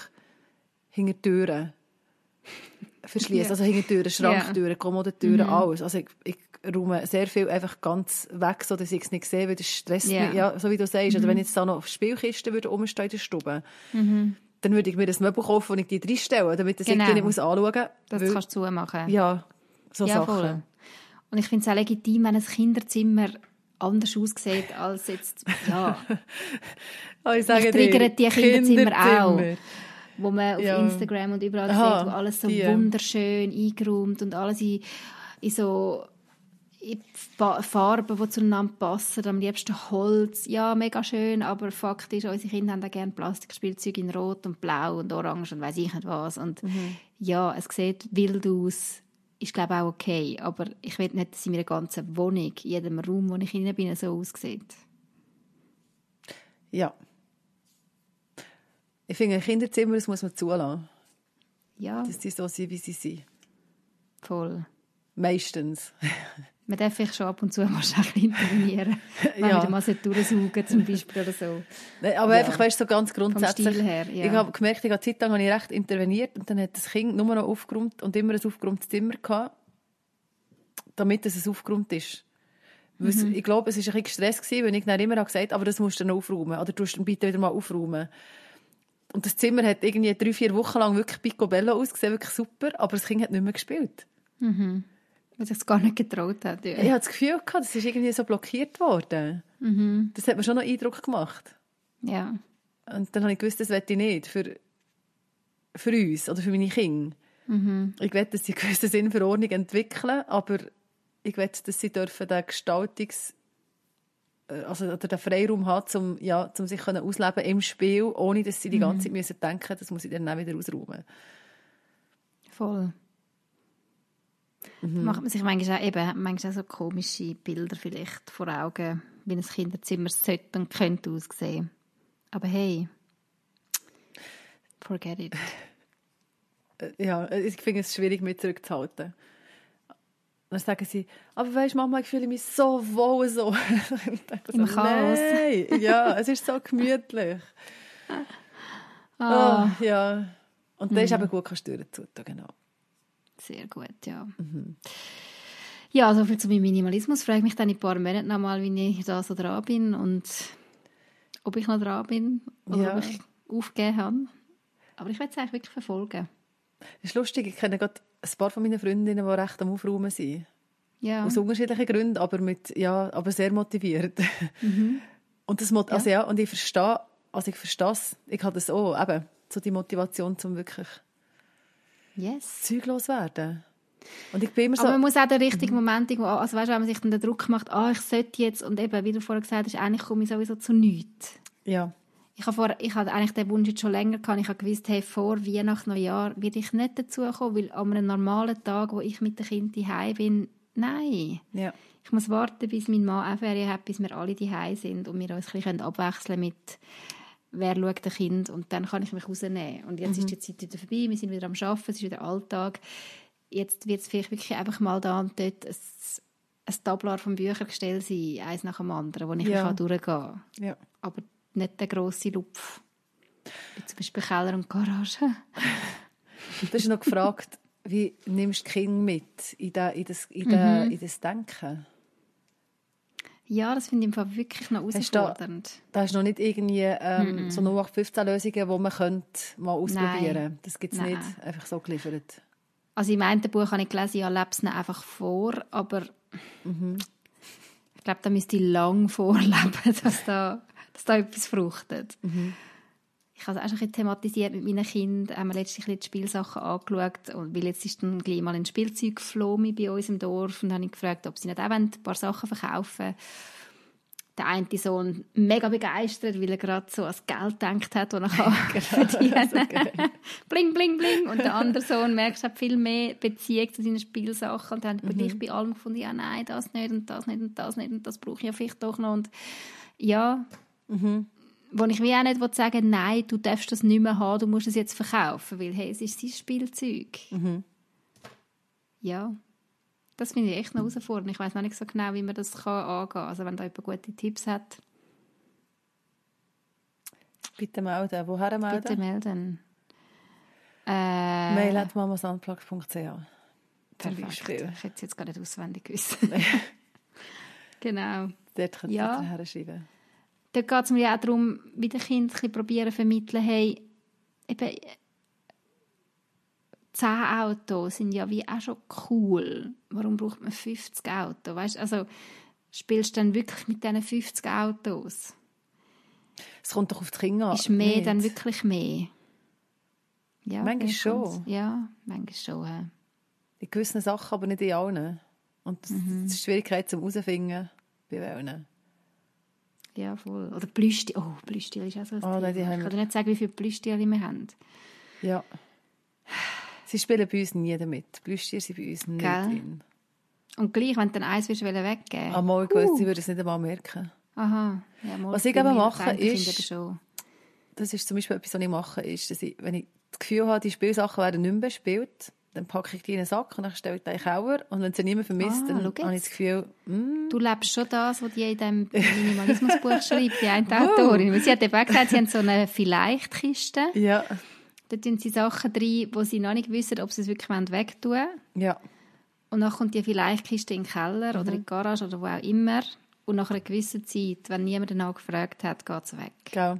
hinter Türen verschließen. Ja. Also hinter Türen, Schranktüren, ja. Kommodentüren, mhm. alles. Also ich, ich räume sehr viel einfach ganz weg, so dass ich es nicht sehe, weil das stresst ja. mich. Ja, so wie du sagst. Mhm. Oder wenn jetzt da noch Spielkisten würde rumstehen in der Stube, mhm. dann würde ich mir das Möbel kaufen und ich die reinstellen, damit das genau. ich nicht muss anschauen muss. Das weil, kannst du zumachen. Ja, so Sachen. Voll. Und ich finde es auch legitim, wenn ein Kinderzimmer anders aussieht als jetzt, ja. oh, ich sage Mich triggert die Kinderzimmer, auch. Kinderzimmer. Wo man auf Ja. Instagram und überall Aha, sieht, wo alles so die. wunderschön eingeräumt und alles in, in so in Fa- Farben, die zueinander passen. Am liebsten Holz. Ja, mega schön, aber Fakt ist, unsere Kinder haben auch gerne Plastikspielzeuge in Rot und Blau und Orange und weiß ich nicht was. Und Mhm. ja, es sieht wild aus. Ist, glaube auch okay. Aber ich will nicht, dass in meiner ganzen Wohnung, in jedem Raum, wo ich hinein bin, so aussieht. Ja. Ich finde, Kinderzimmer, das muss man zulassen. Ja, Dass die so sind, wie sie sind. voll. Meistens. Man darf vielleicht schon ab und zu mal ein bisschen intervenieren. Wenn Ja. man mal durchsaugen zum Beispiel oder so. Aber Ja. einfach, weißt du, so ganz grundsätzlich. Her, ja. Ich habe gemerkt, ich habe Zeit lang habe ich recht interveniert und dann hat das Kind nur noch aufgeräumt und immer ein aufgeräumtes Zimmer gehabt, damit es aufgeräumt ist. Mhm. Ich glaube, es war ein bisschen Stress, gewesen, weil ich dann immer habe gesagt aber das musst du dann aufräumen. Oder du musst dann bitte wieder mal aufräumen. Und das Zimmer hat irgendwie drei, vier Wochen lang wirklich picobello ausgesehen, wirklich super, aber das Kind hat nicht mehr gespielt. Weil sich es gar nicht getraut hat. Ja. Ich hatte das Gefühl, gehabt, das ist irgendwie so blockiert worden. Mhm. Das hat mir schon noch Eindruck gemacht. ja. Und dann habe ich gewusst, das will ich nicht für, für uns oder für meine Kinder. Ich will, dass sie für Ordnung entwickeln, aber ich will, dass sie dürfen den Gestaltungs- äh, also oder den Freiraum haben, um, ja, um sich ausleben im Spiel, ohne dass sie die ganze Zeit müssen denken, das muss ich dann auch wieder ausräumen. Voll. Mhm. Macht man sich manchmal auch, eben, manchmal auch so komische Bilder vielleicht vor Augen, wie ein Kinderzimmer sollte und könnte aussehen. Aber hey, forget it. Ja, ich finde es schwierig, mich zurückzuhalten. Dann sagen sie, aber weißt Mama, ich fühle mich so wohl so. Im so, Chaos. Nein, ja, es ist so gemütlich. Ah, Oh, ja. Und dann ist eben gut, kannst du durchzutun, genau. Sehr gut, ja. Mhm. Ja, so viel zu meinem Minimalismus. Frage mich dann in ein paar Monaten nochmal, wie ich da so dran bin und ob ich noch dran bin oder Ja. ob ich aufgegeben habe. Aber ich werde es eigentlich wirklich verfolgen. Es ist lustig, ich kenne gerade ein paar von meinen Freundinnen, die recht am Aufräumen sind. Ja, Aus unterschiedlichen Gründen, aber, mit, ja, aber sehr motiviert. Mhm. Und, das, also, ja, und ich verstehe, also ich verstehe es. Ich habe das auch, eben, so die Motivation, um wirklich yes. zeuglos werden. Und ich bin immer so... Aber man muss auch den richtigen Moment irgendwo, also weißt, wenn man sich dann den Druck macht, ah, ich sollte jetzt, und eben, wie du vorher gesagt hast, eigentlich komme ich sowieso zu nichts. ja. Ich habe, vor, ich habe eigentlich den Wunsch jetzt schon länger gehabt. Ich habe gewusst, hey, vor Weihnachten, Neujahr werde ich nicht dazu kommen, weil an einem normalen Tag, wo ich mit den Kindern daheim bin, nein. Ja. Ich muss warten, bis mein Mann auch Ferien hat, bis wir alle daheim sind und wir uns ein bisschen abwechseln mit wer schaut den Kind und dann kann ich mich rausnehmen. Und jetzt ist die Zeit wieder vorbei, wir sind wieder am Arbeiten, es ist wieder Alltag. Jetzt wird es vielleicht wirklich einfach mal da und dort ein, ein Tablar von Büchergestell sein, eins nach dem anderen, wo ich Ja. kann durchgehen kann. ja. Aber nicht der grosse Lupf. Wie zum Beispiel Keller und Garage. Du hast noch gefragt, wie nimmst du Kinder mit in, da, in, das, in, da, in das Denken? Ja, das finde ich im Fall wirklich noch da- herausfordernd. Da hast du noch nicht irgendwie ähm, so 0815-Lösungen, die man könnte mal ausprobieren könnte. Das gibt es nicht einfach so geliefert. Also im einen Buch habe ich gelesen, ja, leb's ihnen einfach vor, aber ich glaube, da müsste ich lang vorleben, dass da, dass da etwas fruchtet. Ich habe es auch schon ein bisschen thematisiert mit meinen Kindern, haben wir letztlich die Spielsachen angeschaut, und weil jetzt ist dann gleich mal ein Spielzeugflomi bei uns im Dorf und dann habe ich gefragt, ob sie nicht auch wollen, ein paar Sachen verkaufen der eine Sohn mega begeistert, weil er gerade so ans Geld gedacht hat, das er kann verdienen kann. bling, bling, bling. Und der andere Sohn merkt, hat viel mehr Beziehung zu seinen Spielsachen. Und dann habe ich bei allem gefunden, ja, nein, das nicht und das nicht und das nicht und das brauche ich ja vielleicht doch noch. Und ja, wo ich wie auch nicht will sagen nein, du darfst das nicht mehr haben, du musst es jetzt verkaufen, weil hey, es ist sein Spielzeug. Ja, das finde ich echt eine Herausforderung. Ich weiß noch nicht so genau, wie man das kann angehen kann. Also wenn da jemand gute Tipps hat, Bitte melden. Woher melden? bitte melden. Äh, Mail at perfekt. Beispiel. Ich hätte es jetzt gar nicht auswendig gewusst. genau. Dort könnt ihr ja. herschreiben. Dort geht es mir ja auch darum, wie die Kinder ein bisschen probieren vermitteln, hey, eben, zehn Autos sind ja wie auch schon cool. Warum braucht man 50 Autos? Weißt, also, Spielst du dann wirklich mit diesen 50 Autos? Es kommt doch auf die Kinder an. Ist mehr nicht? dann wirklich mehr? Ja, Manchmal schon. Ja, manchmal schon. Ja. In gewissen Sachen, aber nicht in allen. Und Mhm. das ist die Schwierigkeit zum herausfinden, bei welchen. Ja, voll. Oder Plüschtiere. Oh, Plüschtiere ist auch so ein Oh, nein, Ich kann dir nicht sagen, wie viele Plüschtiere wir haben. Ja. Sie spielen bei uns nie damit. Plüschtiere sind bei uns nicht Gell? drin. Und gleich, wenn du dann eins willst, weggeben Am Morgen, uh. sie würden es nicht einmal merken. Aha. Ja, Was ich eben mache, ist-. Das ist zum Beispiel etwas, was ich mache, ist, dass ich, wenn ich das Gefühl habe, die Spielsachen werden nicht mehr bespielt, dann packe ich die in einen Sack und dann stelle ich die in den Keller. Und wenn sie niemand vermisst, Ah, dann habe ich das Gefühl, mm, Du lebst schon das, was die in diesem Minimalismusbuch schreibt, die eine Autorin. Weil Sie hat eben auch gesagt, sie haben so eine Vielleicht-Kiste. ja, Da tun sie Sachen rein, wo sie noch nicht wissen, ob sie es wirklich wegtun wollen. ja, Und dann kommt die Vielleicht-Kiste in den Keller oder in die Garage oder wo auch immer. Und nach einer gewissen Zeit, wenn niemand danach gefragt hat, geht es weg. genau.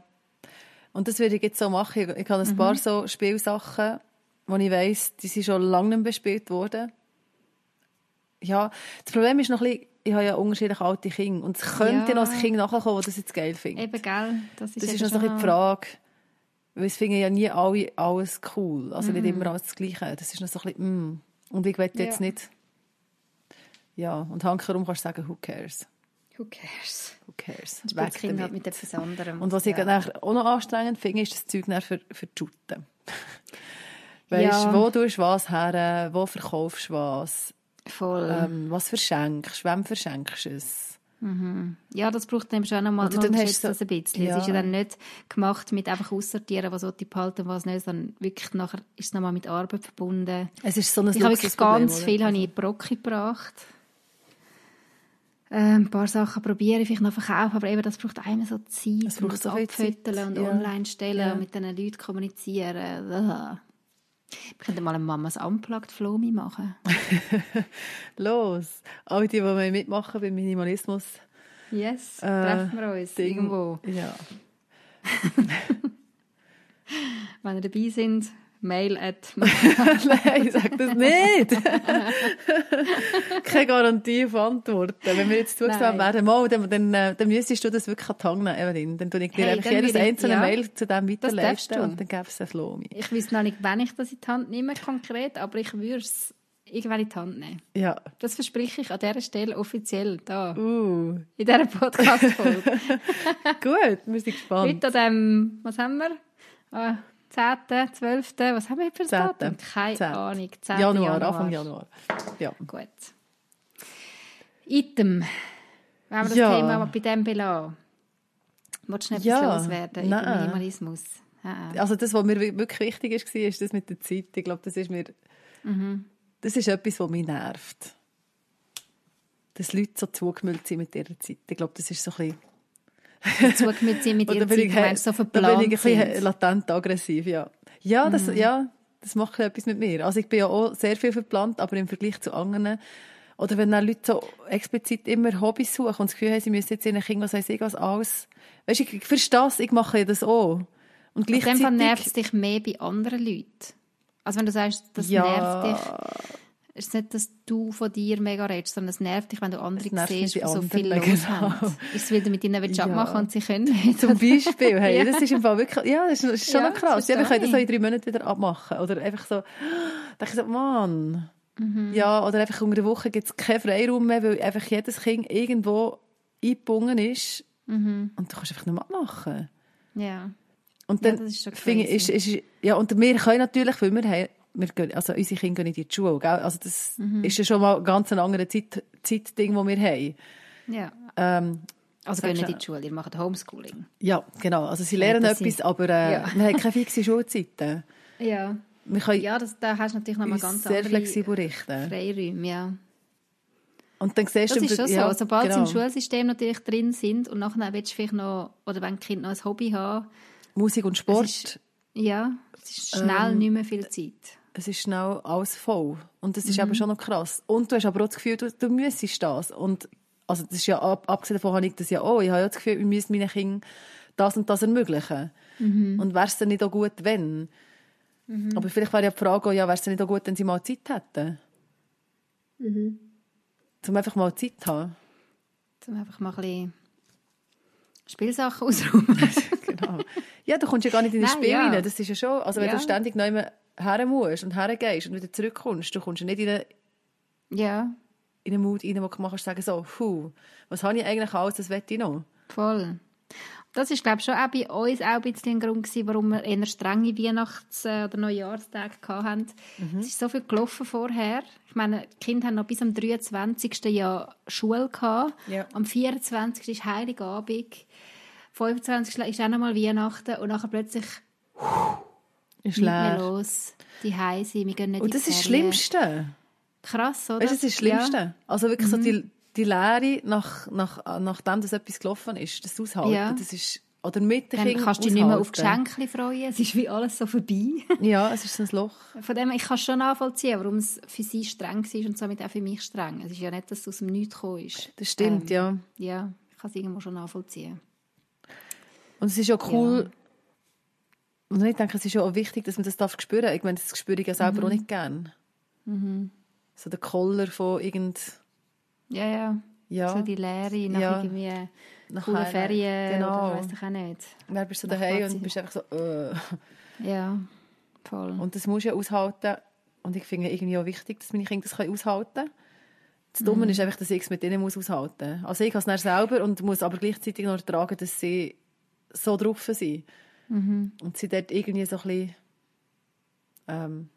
Und das würde ich jetzt so machen. Ich, habe ein paar so Spielsachen, wo ich weiss, die sind schon lange nicht bespielt worden. Ja, das Problem ist noch ein bisschen, ich habe ja unterschiedliche alte Kinder. Und es könnte Ja. noch ein Kind nachkommen, das das jetzt geil findet. Eben, gell? Das ist, Das ist noch so ein bisschen die Frage. Weil es finden ja nie alle alles cool. Also nicht immer alles das Gleiche. Das ist noch so ein bisschen, mm. Und ich will jetzt Ja. nicht... Ja, und hankerum kannst du sagen, who cares? Who cares? Who cares? Das Weg Kind halt mit etwas anderem. Und was ich ja. nachher auch noch anstrengend finde, ist das Zeug für, für die Shooten. Weißt Ja. wo tust du was her, wo verkaufst du was, Voll. ähm, was verschenkst, wem verschenkst du es? Ja, das braucht dann schon nochmal Oder noch dann hast du- das ein bisschen. ja. Es ist ja dann nicht gemacht mit einfach aussortieren, was ich behalten und was nicht, sondern wirklich nachher ist es nochmal mit Arbeit verbunden. Es ist so ein Ich habe wirklich ganz oder? viel habe ich in die Brocke gebracht. Ähm, ein paar Sachen probiere ich vielleicht noch verkaufen, aber eben, das braucht einmal so Zeit. Es braucht so viel Zeit. abfütteln und Ja. online stellen Ja. und mit diesen Leuten kommunizieren. Wir könnten mal eine Mamas Unplugged Flomi machen. Los, all die, die mitmachen beim Minimalismus. Yes, Äh, treffen wir uns Ding. irgendwo. Ja. Wenn ihr dabei sind, mail at Nein, sag das nicht. Keine Garantie auf Antworten. Wenn wir jetzt zugesagt Nein. werden, mal, dann, dann, äh, dann müsstest du das wirklich an die Hand nehmen, Evelyn. Dann tue ich dir Hey, jedes ich- einzelne ja. Mail zu dem weiterleiten du. und dann gäbe es ein Flomi. Ich weiß noch nicht, wann ich das in die Hand nehme, konkret, aber ich würde es irgendwann in die Hand nehmen. Ja. Das verspreche ich an dieser Stelle offiziell da, Uh, in dieser Podcast-Folge. gut, wir sind gespannt. Heute an dem, was haben wir? Ah, 10., 12., was haben wir für ein 10.. Datum? Keine 10.. Ahnung. 10. Januar, Anfang Januar. Ja. Gut. Item. Wenn wir das Ja. Thema mal bei dem belassen. Wolltest du etwas Ja, loswerden nein. über Minimalismus? Ah. Also das, was mir wirklich wichtig ist, war, ist das mit der Zeit. Ich glaube, das ist mir... Das ist etwas, was mich nervt. Dass Leute so zugemüllt sind mit ihrer Zeit. Ich glaube, das ist so ein bisschen... Sind mit Und ihrer Zeit, ich, meinst, so da bin verplant ich ein bisschen. Mhm. latent aggressiv, ja. Ja, das, ja, das macht etwas mit mir. Also ich bin ja auch sehr viel verplant, aber im Vergleich zu anderen, oder wenn dann Leute so explizit immer Hobbys suchen und das Gefühl haben, sie müssen jetzt ihren Kindern, was weiß ich, was alles... Weißt du, ich, ich verstehe das, ich mache das auch. Und In dem Fall gleichzeitig... nervt es dich mehr bei anderen Leuten. Also wenn du sagst, das Ja. nervt dich, ist es nicht, dass du von dir mega redest, sondern es nervt dich, wenn du andere siehst, die so anderen, viel los genau. haben. Ist es, weil du mit ihnen Ja. abmachen und sie können nicht? Zum Beispiel, hey, Ja. das ist im Fall wirklich, ja, das ist, ist schon Ja, krass. Ja, wir können das so in drei Monaten wieder abmachen. Oder einfach so, da ich so, Mann. Mhm. Ja, oder einfach unter der Woche gibt es keinen Freiraum mehr, weil einfach jedes Kind irgendwo eingebunden ist. Mhm. Und du kannst einfach nicht mehr abmachen. Ja. Und Ja, dann das ist schon finde ich, ist, crazy. ist, ja, und wir können natürlich, weil wir haben, wir gehen, also unsere Kinder gehen nicht in die Schule, gell? Also das Mhm. ist ja schon mal ganz ein anderes Zeit, Zeitding, das wir haben. ja. Ähm, Also gehen nicht in die Schule, ihr macht Homeschooling. ja, genau. Also sie lernen das etwas, aber äh, Ja. wir haben keine fixe Schulzeiten. Ja. Wir können Ja, das, da hast du natürlich nochmal uns ganz sehr andere flexibel richten. Freiräume, ja. Und dann siehst Das du, ist schon ja, so. Sobald genau. sie im Schulsystem natürlich drin sind und nachher willst du vielleicht noch, oder wenn Kinder noch ein Hobby haben, Musik und Sport, ist- ja, es ist schnell Ähm, nicht mehr viel Zeit. Es ist schnell alles voll. Und das ist Mhm. eben schon noch krass. Und du hast aber auch das Gefühl, du, du müsstest das. Und also das ist ja, ab, abgesehen davon habe ich das ja auch. Ich habe ja das Gefühl, wir müssen meinen Kindern das und das ermöglichen. Mhm. Und wäre es dann nicht auch gut, wenn? Aber vielleicht wäre ja die Frage auch, ja, wäre es dann nicht auch gut, wenn sie mal Zeit hätten? Mhm. Um einfach mal Zeit zu haben. Um einfach mal ein bisschen Spielsachen ausräumen. genau. Ja, du kommst ja gar nicht in das Nein, Spiel ja. rein. Das ist ja schon, also wenn Ja. du ständig neu her musst und hergehst und wieder zurückkommst, du kommst ja nicht in eine, ja, in einen Mut rein, wo du kannst sagen, so, puh, was habe ich eigentlich alles, das will ich noch. voll. Das ist, glaube ich, schon auch bei uns auch ein bisschen ein Grund gewesen, warum wir eher strenge Weihnachts- oder Neujahrstage hatten. Es ist so viel gelaufen vorher. Ich meine, die Kinder haben noch bis am 23. Jahr Schule gehabt. Ja. Am 24. ist Heiligabend. 25. ist auch nochmal Weihnachten. Und nachher plötzlich Ist leer. los. Die Heise, wir gehen nicht Und das ist das. Schlimmste. Krass, oder? Weißt das ist das Schlimmste. Ja. Mhm. Also wirklich so die, die Lehre, nach, nach, nachdem das etwas gelaufen ist, das Aushalten, Ja. das ist, oder mit den Dann kannst du dich nicht mehr auf. Geschenke freuen. Es ist wie alles so vorbei. Ja, es ist ein Loch. Von dem, ich kann schon nachvollziehen, warum es für sie streng war und somit auch für mich streng. Es ist ja nicht, dass es aus dem Nichts gekommen ist. Das stimmt, ja. Ja, ich kann es irgendwo schon nachvollziehen. Und es ist ja cool, und ich denke, es ist ja auch wichtig, dass man das darf spüren. Ich meine, das spüre ich ja selber Mhm. auch nicht gern. So der Koller von irgend, Ja, ja. ja, So die Leere nach Ja. irgendwie Nach coolen Ferien genau. oder weiss ich auch nicht. dann bist du daheim und bist einfach so, äh. Ja, voll. Und das musst du ja aushalten. Und ich finde irgendwie auch wichtig, dass meine Kinder das aushalten können. Das Dumme ist einfach, dass ich es mit ihnen muss aushalten muss. Also ich kann es selber und muss aber gleichzeitig noch ertragen, dass sie so drauf sind. Und sie dort irgendwie so ein bisschen ähm,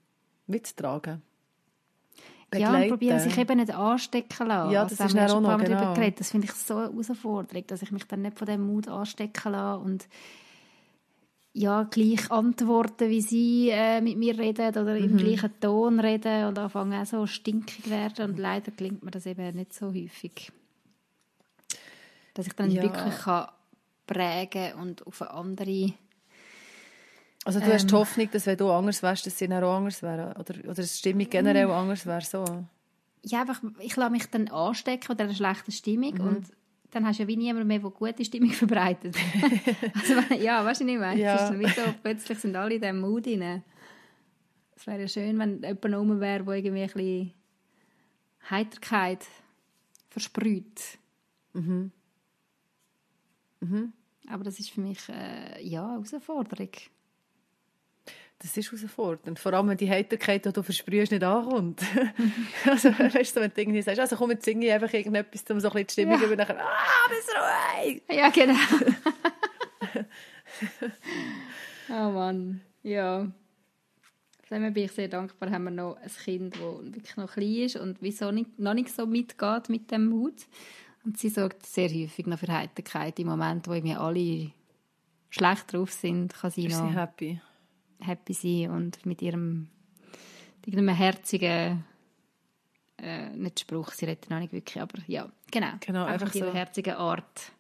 mittragen. ja, und Begleiten. probieren sich eben nicht anstecken lassen. Ja, Also das ist haben wir schon auch noch, genau. geredet. Das finde ich so eine Herausforderung, dass ich mich dann nicht von dem Mut anstecken lasse und ja, gleich antworten, wie sie äh, mit mir reden oder im Mhm. gleichen Ton reden und anfangen auch so stinkig werden. Und leider gelingt mir das eben nicht so häufig. Dass ich dann Ja. wirklich kann prägen und auf eine andere... Also du hast Ähm. die Hoffnung, dass wenn du anders wärst, dass sie dann auch anders wären? Oder, oder dass die Stimmung generell Mm. anders wäre? So. Ja, einfach, ich lasse mich dann anstecken von dieser schlechten Stimmung Mhm. und dann hast du ja wie niemand mehr, der gute Stimmung verbreitet. also, ja, weißt du, was ich meine? Ja. Es ist dann wie so, plötzlich sind alle in diesem Mut rein. Es wäre ja schön, wenn jemand rum wäre, der irgendwie ein bisschen Heiterkeit versprüht. Mhm. Aber das ist für mich äh, ja, eine Herausforderung. Das ist herausfordernd. Vor allem, wenn die Heiterkeit, die du versprühst, nicht ankommt. also, weißt du, wenn du irgendwie sagst, also komm, jetzt singe ich einfach irgendetwas, um so ein bisschen die Stimmung Ja. über nachher, ah, bist ruhig! Ja, genau. oh Mann, ja. Dem bin ich sehr dankbar, haben wir noch ein Kind, das wirklich noch klein ist und wieso nicht, noch nicht so mitgeht mit dem Mut. Und sie sorgt sehr häufig noch für Heiterkeit. Im Moment, wo wir alle schlecht drauf sind, kann sie Ist noch sie happy? Happy sein und mit ihrem irgendeinem herzigen äh, nicht Spruch, sie redet noch nicht wirklich, aber ja, genau. Genau, einfach ihrer so. herzigen Art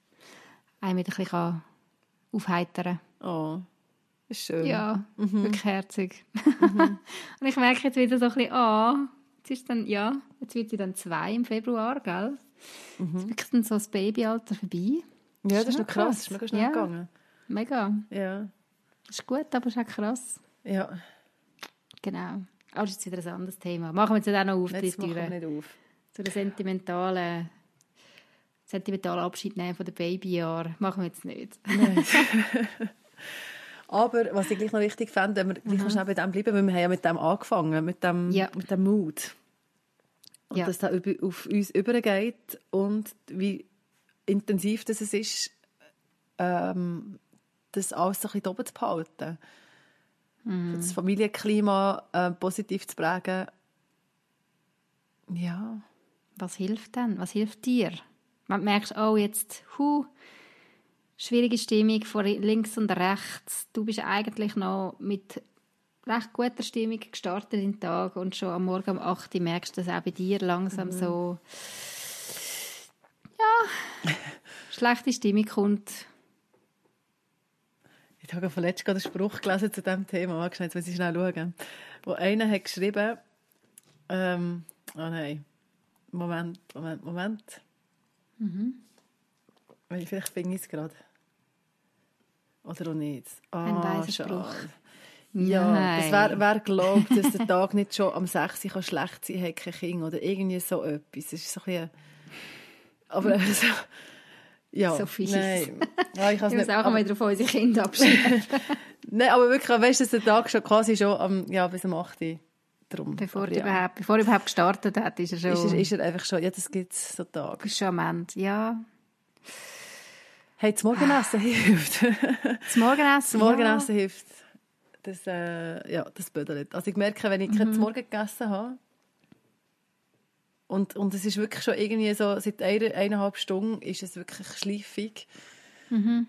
einen wieder ein bisschen aufheitern Oh, ist schön. Ja, Mhm. wirklich herzig. und ich merke jetzt wieder so ein bisschen, ah, jetzt ist dann, ja, jetzt wird sie dann zwei im Februar, gell? Jetzt ist wirklich dann so das Babyalter vorbei. Mhm. Ja, das ist schon noch krass. krass. Das ist mega schnell Ja. gegangen. Mega. Ja. Ist gut, aber ist auch krass. Ja, Genau. Aber das ist jetzt wieder ein anderes Thema. Machen wir jetzt auch noch auf die jetzt machen wir nicht auf. Zu der sentimentalen, sentimentalen Abschied nehmen von den Babyjahren. Machen wir jetzt nicht. Aber was ich gleich noch wichtig fände, wenn wir gleich noch schnell bei dem bleiben, weil wir haben ja mit dem angefangen, mit dem, Mhm. Ja. mit dem Mut. Und Ja. dass das auf uns übergeht und wie intensiv das es ist, ähm, das alles ein bisschen oben zu behalten. Mhm. Das Familienklima äh, positiv zu prägen. Ja, Was hilft denn? Was hilft dir? Wenn du merkst, oh, jetzt, hu, schwierige Stimmung von links und rechts. Du bist eigentlich noch mit recht guter Stimmung gestartet in den Tag und schon am Morgen um 8 Uhr merkst du, dass auch bei dir langsam so ja, schlechte Stimmung kommt. Ich habe vorletzt gerade einen Spruch gelesen zu diesem Thema. Warte, Jetzt muss ich schnell schauen. Wo einer hat geschrieben, ähm, oh nein, Moment, Moment, Moment. Mhm. Vielleicht finde ich es gerade. Oder auch nicht. Ein Ah, weiser schade. Spruch. Ja, Nein. das wer, wer glaubt, dass der Tag nicht schon am 6 Uhr kann schlecht sein kann, hat kein Kind oder irgendwie so etwas. Es ist so ein bisschen, Aber also, ja, So fies. nein. Ja, ich Ich muss auch aber, mal wieder auf unsere Kinder abschieben. nein, aber wirklich, weißt du, dass der Tag schon quasi schon am, ja, bis um 8 Uhr drum. bevor, Aber ja, überhaupt, bevor er überhaupt gestartet hat, ist er schon, ist, er, ist er einfach schon, ja, das gibt es so Tage. ist schon am Ende. Ja, Hey, das Morgenessen hilft. das Morgenessen. Das Morgenessen hilft. Das, äh, ja, das bödelt. Also ich merke, wenn ich Mhm. kein Morgen gegessen habe, und, und es ist wirklich schon irgendwie so, seit einer, eineinhalb Stunden ist es wirklich schleifig. Mhm.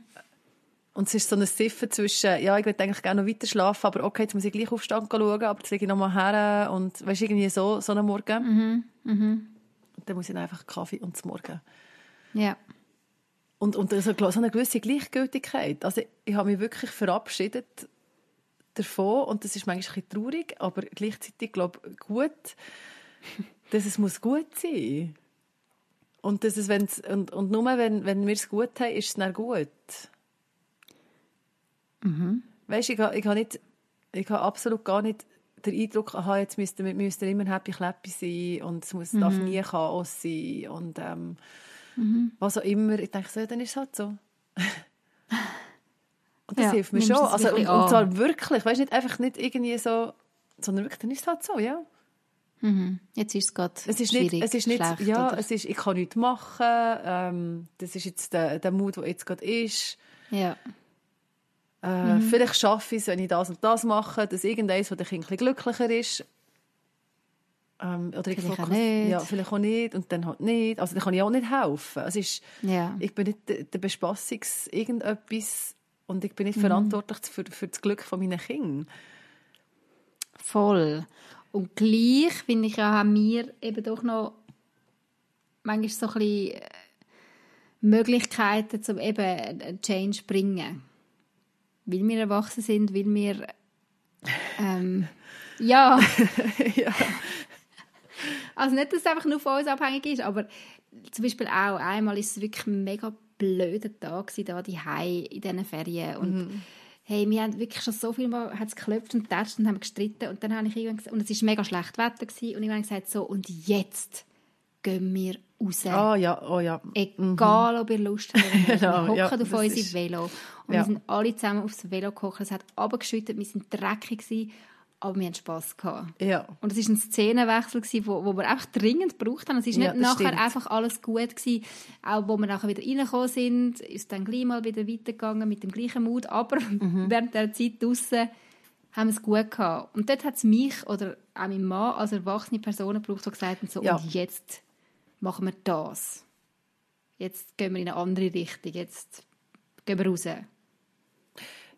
Und es ist so ein Siffen zwischen, ja, ich würde eigentlich gerne noch weiter schlafen, aber okay, jetzt muss ich gleich aufstehen und schauen, aber jetzt lege ich noch mal her und weißt, irgendwie so, so einen Morgen. Mhm. Und dann muss ich einfach Kaffee und das Morgen. Ja. Und, und so, so eine gewisse Gleichgültigkeit. Also ich habe mich wirklich verabschiedet davon und das ist manchmal ein bisschen traurig, aber gleichzeitig glaube ich gut, dass es muss gut sein und dass es, wenn's, und, und nur wenn, wenn wir es gut haben, ist es dann gut. Weißt, ich, habe- ich, habe nicht, ich habe absolut gar nicht den Eindruck, aha, jetzt müsste wir müssten immer happy clappy sein und es muss, darf nie Chaos sein und ähm, was auch immer. Ich denke so, ja, dann ist es halt so. und das Ja, hilft mir schon. Also, und, und zwar wirklich, weißt nicht einfach nicht irgendwie so, sondern wirklich, dann ist es halt so, ja. Mhm. Jetzt ist es gerade Es ist schwierig, nicht, es ist nicht schlecht, ja, oder? es ist, ich kann nichts machen, ähm, das ist jetzt der, der Mut, der jetzt gerade ist. Ja. Äh, Mhm. Vielleicht schaffe ich es, wenn ich das und das mache, dass irgendeins, wo der Kind ein glücklicher ist. Ähm, oder ich Vielleicht auch fokus- nicht. Ja, vielleicht auch nicht und dann halt nicht. Also dann kann ich auch nicht helfen. Es ist, Ja. ich bin nicht der, der Bespassungs irgendetwas und ich bin Mhm. nicht verantwortlich für, für das Glück von meinen Kindern. Voll. Und gleich, finde ich, ja, haben wir eben doch noch manchmal so ein bisschen äh, Möglichkeiten, um eben einen Change zu bringen. Weil wir erwachsen sind, weil wir ähm, ja. ja. Also nicht, dass es einfach nur von uns abhängig ist, aber zum Beispiel auch einmal ist es wirklich ein mega blöder Tag da die in diesen Ferien und hey, wir haben wirklich schon so viel mal hat's geklopft und getatscht und haben gestritten und dann habe ich irgendwann gesagt, und es ist mega schlecht Wetter gewesen, und ich habe gesagt so und jetzt gehen wir raus. Ah ja, oh ja. Egal, ob ihr Lust habt. Genau, wir hocken ja, auf unser ist- Velo. Und Ja. wir sind alle zusammen aufs Velo gehockt. Es hat runtergeschüttet, wir sind dreckig gewesen, aber wir hatten Spass gehabt. Ja. Und es war ein Szenenwechsel, gewesen, wo, wo wir einfach dringend gebraucht haben. Es war Ja, nicht das nachher stimmt. einfach alles gut gewesen. Auch wo wir nachher wieder reingekommen sind, ist dann gleich mal wieder weitergegangen mit dem gleichen Mut. Aber Mhm. während der Zeit draussen haben wir es gut gehabt. Und dort hat es mich oder auch mein Mann als erwachsene Person gebraucht, die gesagt haben, so, Ja. und jetzt machen wir das. Jetzt gehen wir in eine andere Richtung. Jetzt gehen wir raus. Ja,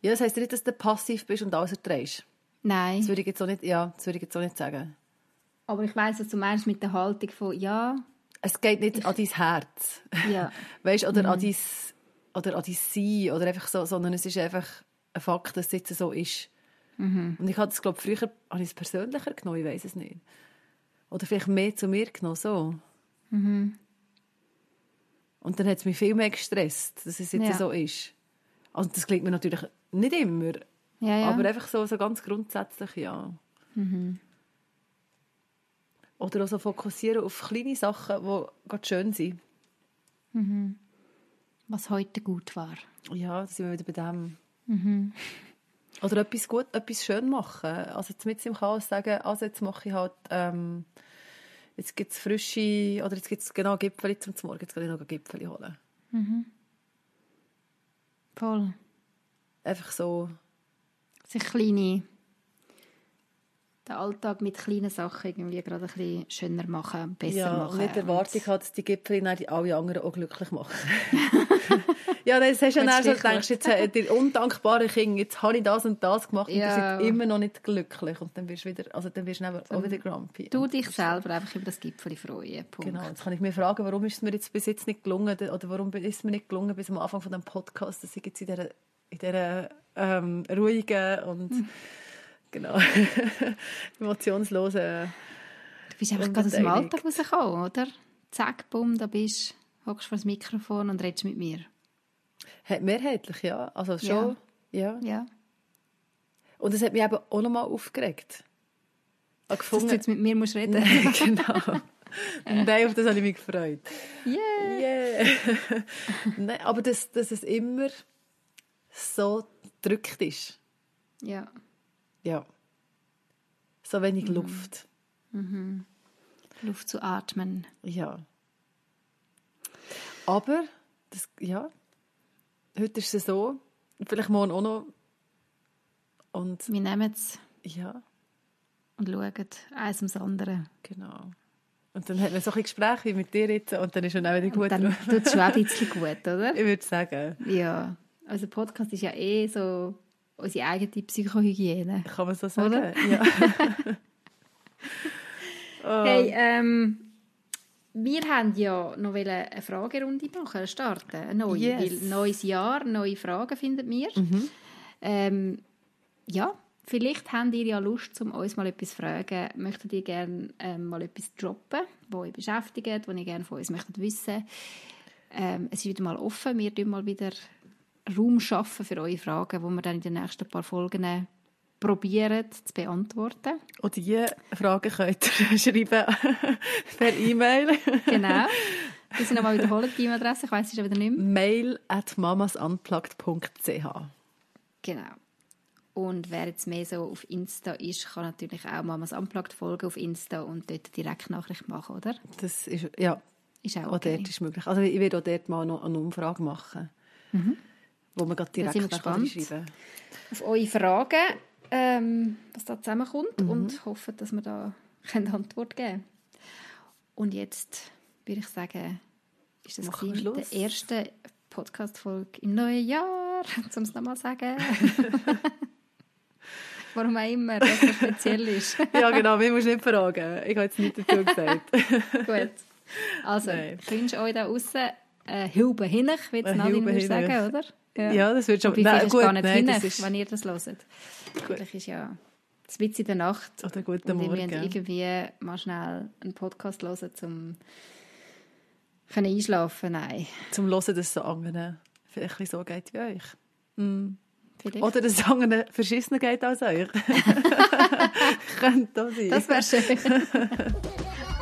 das heisst nicht, dass du passiv bist und alles erträgst. Nein. Das würde ich jetzt auch nicht, ja, das würde ich jetzt auch nicht sagen. Aber ich weiss, was du meinst mit der Haltung von, ja, Es geht nicht an dein Herz. ja, Weißt, oder, an dein, oder an dein Sein, oder einfach so, sondern es ist einfach ein Fakt, dass es jetzt so ist. Und ich habe das, glaube früher habe ich es persönlicher genommen, ich weiß es nicht. Oder vielleicht mehr zu mir genommen, so. Und dann hat es mich viel mehr gestresst, dass es jetzt Ja. so ist. Also das klingt mir natürlich nicht immer, ja, ja. aber einfach so, so ganz grundsätzlich, ja. Oder auch so fokussieren auf kleine Sachen, die gerade schön sind. was heute gut war. Ja, da sind wir wieder bei dem. Oder etwas gut, etwas schön machen. Also jetzt mit im Chaos sagen, also jetzt mache ich halt, ähm, jetzt gibt es frische, oder jetzt gibt es genau Gipfeli zum Morgen, jetzt kann ich noch Gipfeli holen. Voll. Einfach so, Sich kleine, den Alltag mit kleinen Sachen irgendwie gerade ein bisschen schöner machen, besser ja, machen. und nicht Und- Erwartung hat, dass die die alle anderen auch glücklich machen. ja, dann hast du ja dann so, denkst jetzt, äh, die undankbaren Kinder, jetzt habe ich das und das gemacht und Ja. die sind immer noch nicht glücklich. Und dann wirst du wieder, also dann wirst du dann auch wieder grumpy. Du Und dich selber einfach über das Gipfel freuen. Punkt. Genau, jetzt kann ich mir fragen, warum ist es mir jetzt bis jetzt nicht gelungen, oder warum ist es mir nicht gelungen bis am Anfang von dem Podcast, dass ich jetzt in dieser, in dieser ähm, ruhigen und Hm. genau, emotionslosen... Du bist einfach gerade aus dem. Alltag rausgekommen, oder? Zack, bumm, da bist du, hockst vor das Mikrofon und redest mit mir. Mehrheitlich, ja. Also schon, ja. Ja. Und es hat mich eben auch nochmal aufgeregt. Ich Dass du jetzt mit mir musst reden Nein, genau. Nein, auf das habe ich mich gefreut. Yeah! Yeah. Nein, aber dass, dass es immer so drückt ist. Ja. Ja. So wenig Luft. Luft zu atmen. Ja. Aber, das, ja, heute ist es so, vielleicht morgen auch noch. Und Wir nehmen es ja, und schauen eins ums andere. genau. Und dann hat man so ein Gespräch wie mit dir jetzt und dann ist es auch wieder gut. Und dann tut es schon ein bisschen gut, oder? ich würde sagen, Ja. Also Podcast ist ja eh so unsere eigene Psychohygiene. kann man so sagen. Oder? Ja. oh, Hey, ähm, wir haben ja noch eine Fragerunde machen, starten, eine neue. Yes. Weil neues Jahr, neue Fragen finden wir. Ähm, ja, vielleicht habt ihr ja Lust, um uns mal etwas zu fragen. Möchtet ihr gerne ähm, mal etwas droppen, das euch beschäftigt, was ihr gerne von uns möchtet wissen? Ähm, es ist wieder mal offen. Wir schaffen mal wieder Raum schaffen für eure Fragen, die wir dann in den nächsten paar Folgen probieren zu beantworten. Und diese Fragen könnt ihr schreiben per E-Mail. Genau. Wir sind nochmal wiederholen, die E-Mail-Adresse. Ich weiss es schon wieder nicht mehr. Mail at mamasunplugged.ch Genau. Und wer jetzt mehr so auf Insta ist, kann natürlich auch Mamas Unplugged folgen auf Insta und dort direkt Nachricht machen, oder? Das ist, ja, Ist auch auch okay. dort ist möglich. Also ich werde auch dort mal noch eine Umfrage machen, wo man gerade direkt wir schreiben Auf eure Fragen, ähm, was da zusammenkommt Mhm. und hoffen, dass wir da eine Antwort geben können. Und jetzt würde ich sagen, ist das wir die erste Podcast-Folge im neuen Jahr, um es nochmal zu sagen. Warum auch immer, dass das speziell ist. Ja, genau, mir musst nicht fragen. Ich habe jetzt nichts dazu gesagt. Gut. Also, Nein. ich wünsche euch da außen eine Hilbe hinech, wie es Eine Nadine würde sagen, oder? Ja, das wird schon... Wobei, vielleicht ist gar nicht nein, das ist... wenn ihr das hört. Vielleicht ist ja es Witz in der Nacht Oder guten Morgen. müsst irgendwie mal schnell einen Podcast hören, um können einschlafen Nein, Zum Hören, dass es so anderen vielleicht ein so geht wie euch. Mm. Oder dass es anderen verschissener geht als euch. Könnte auch sein. das wäre schön.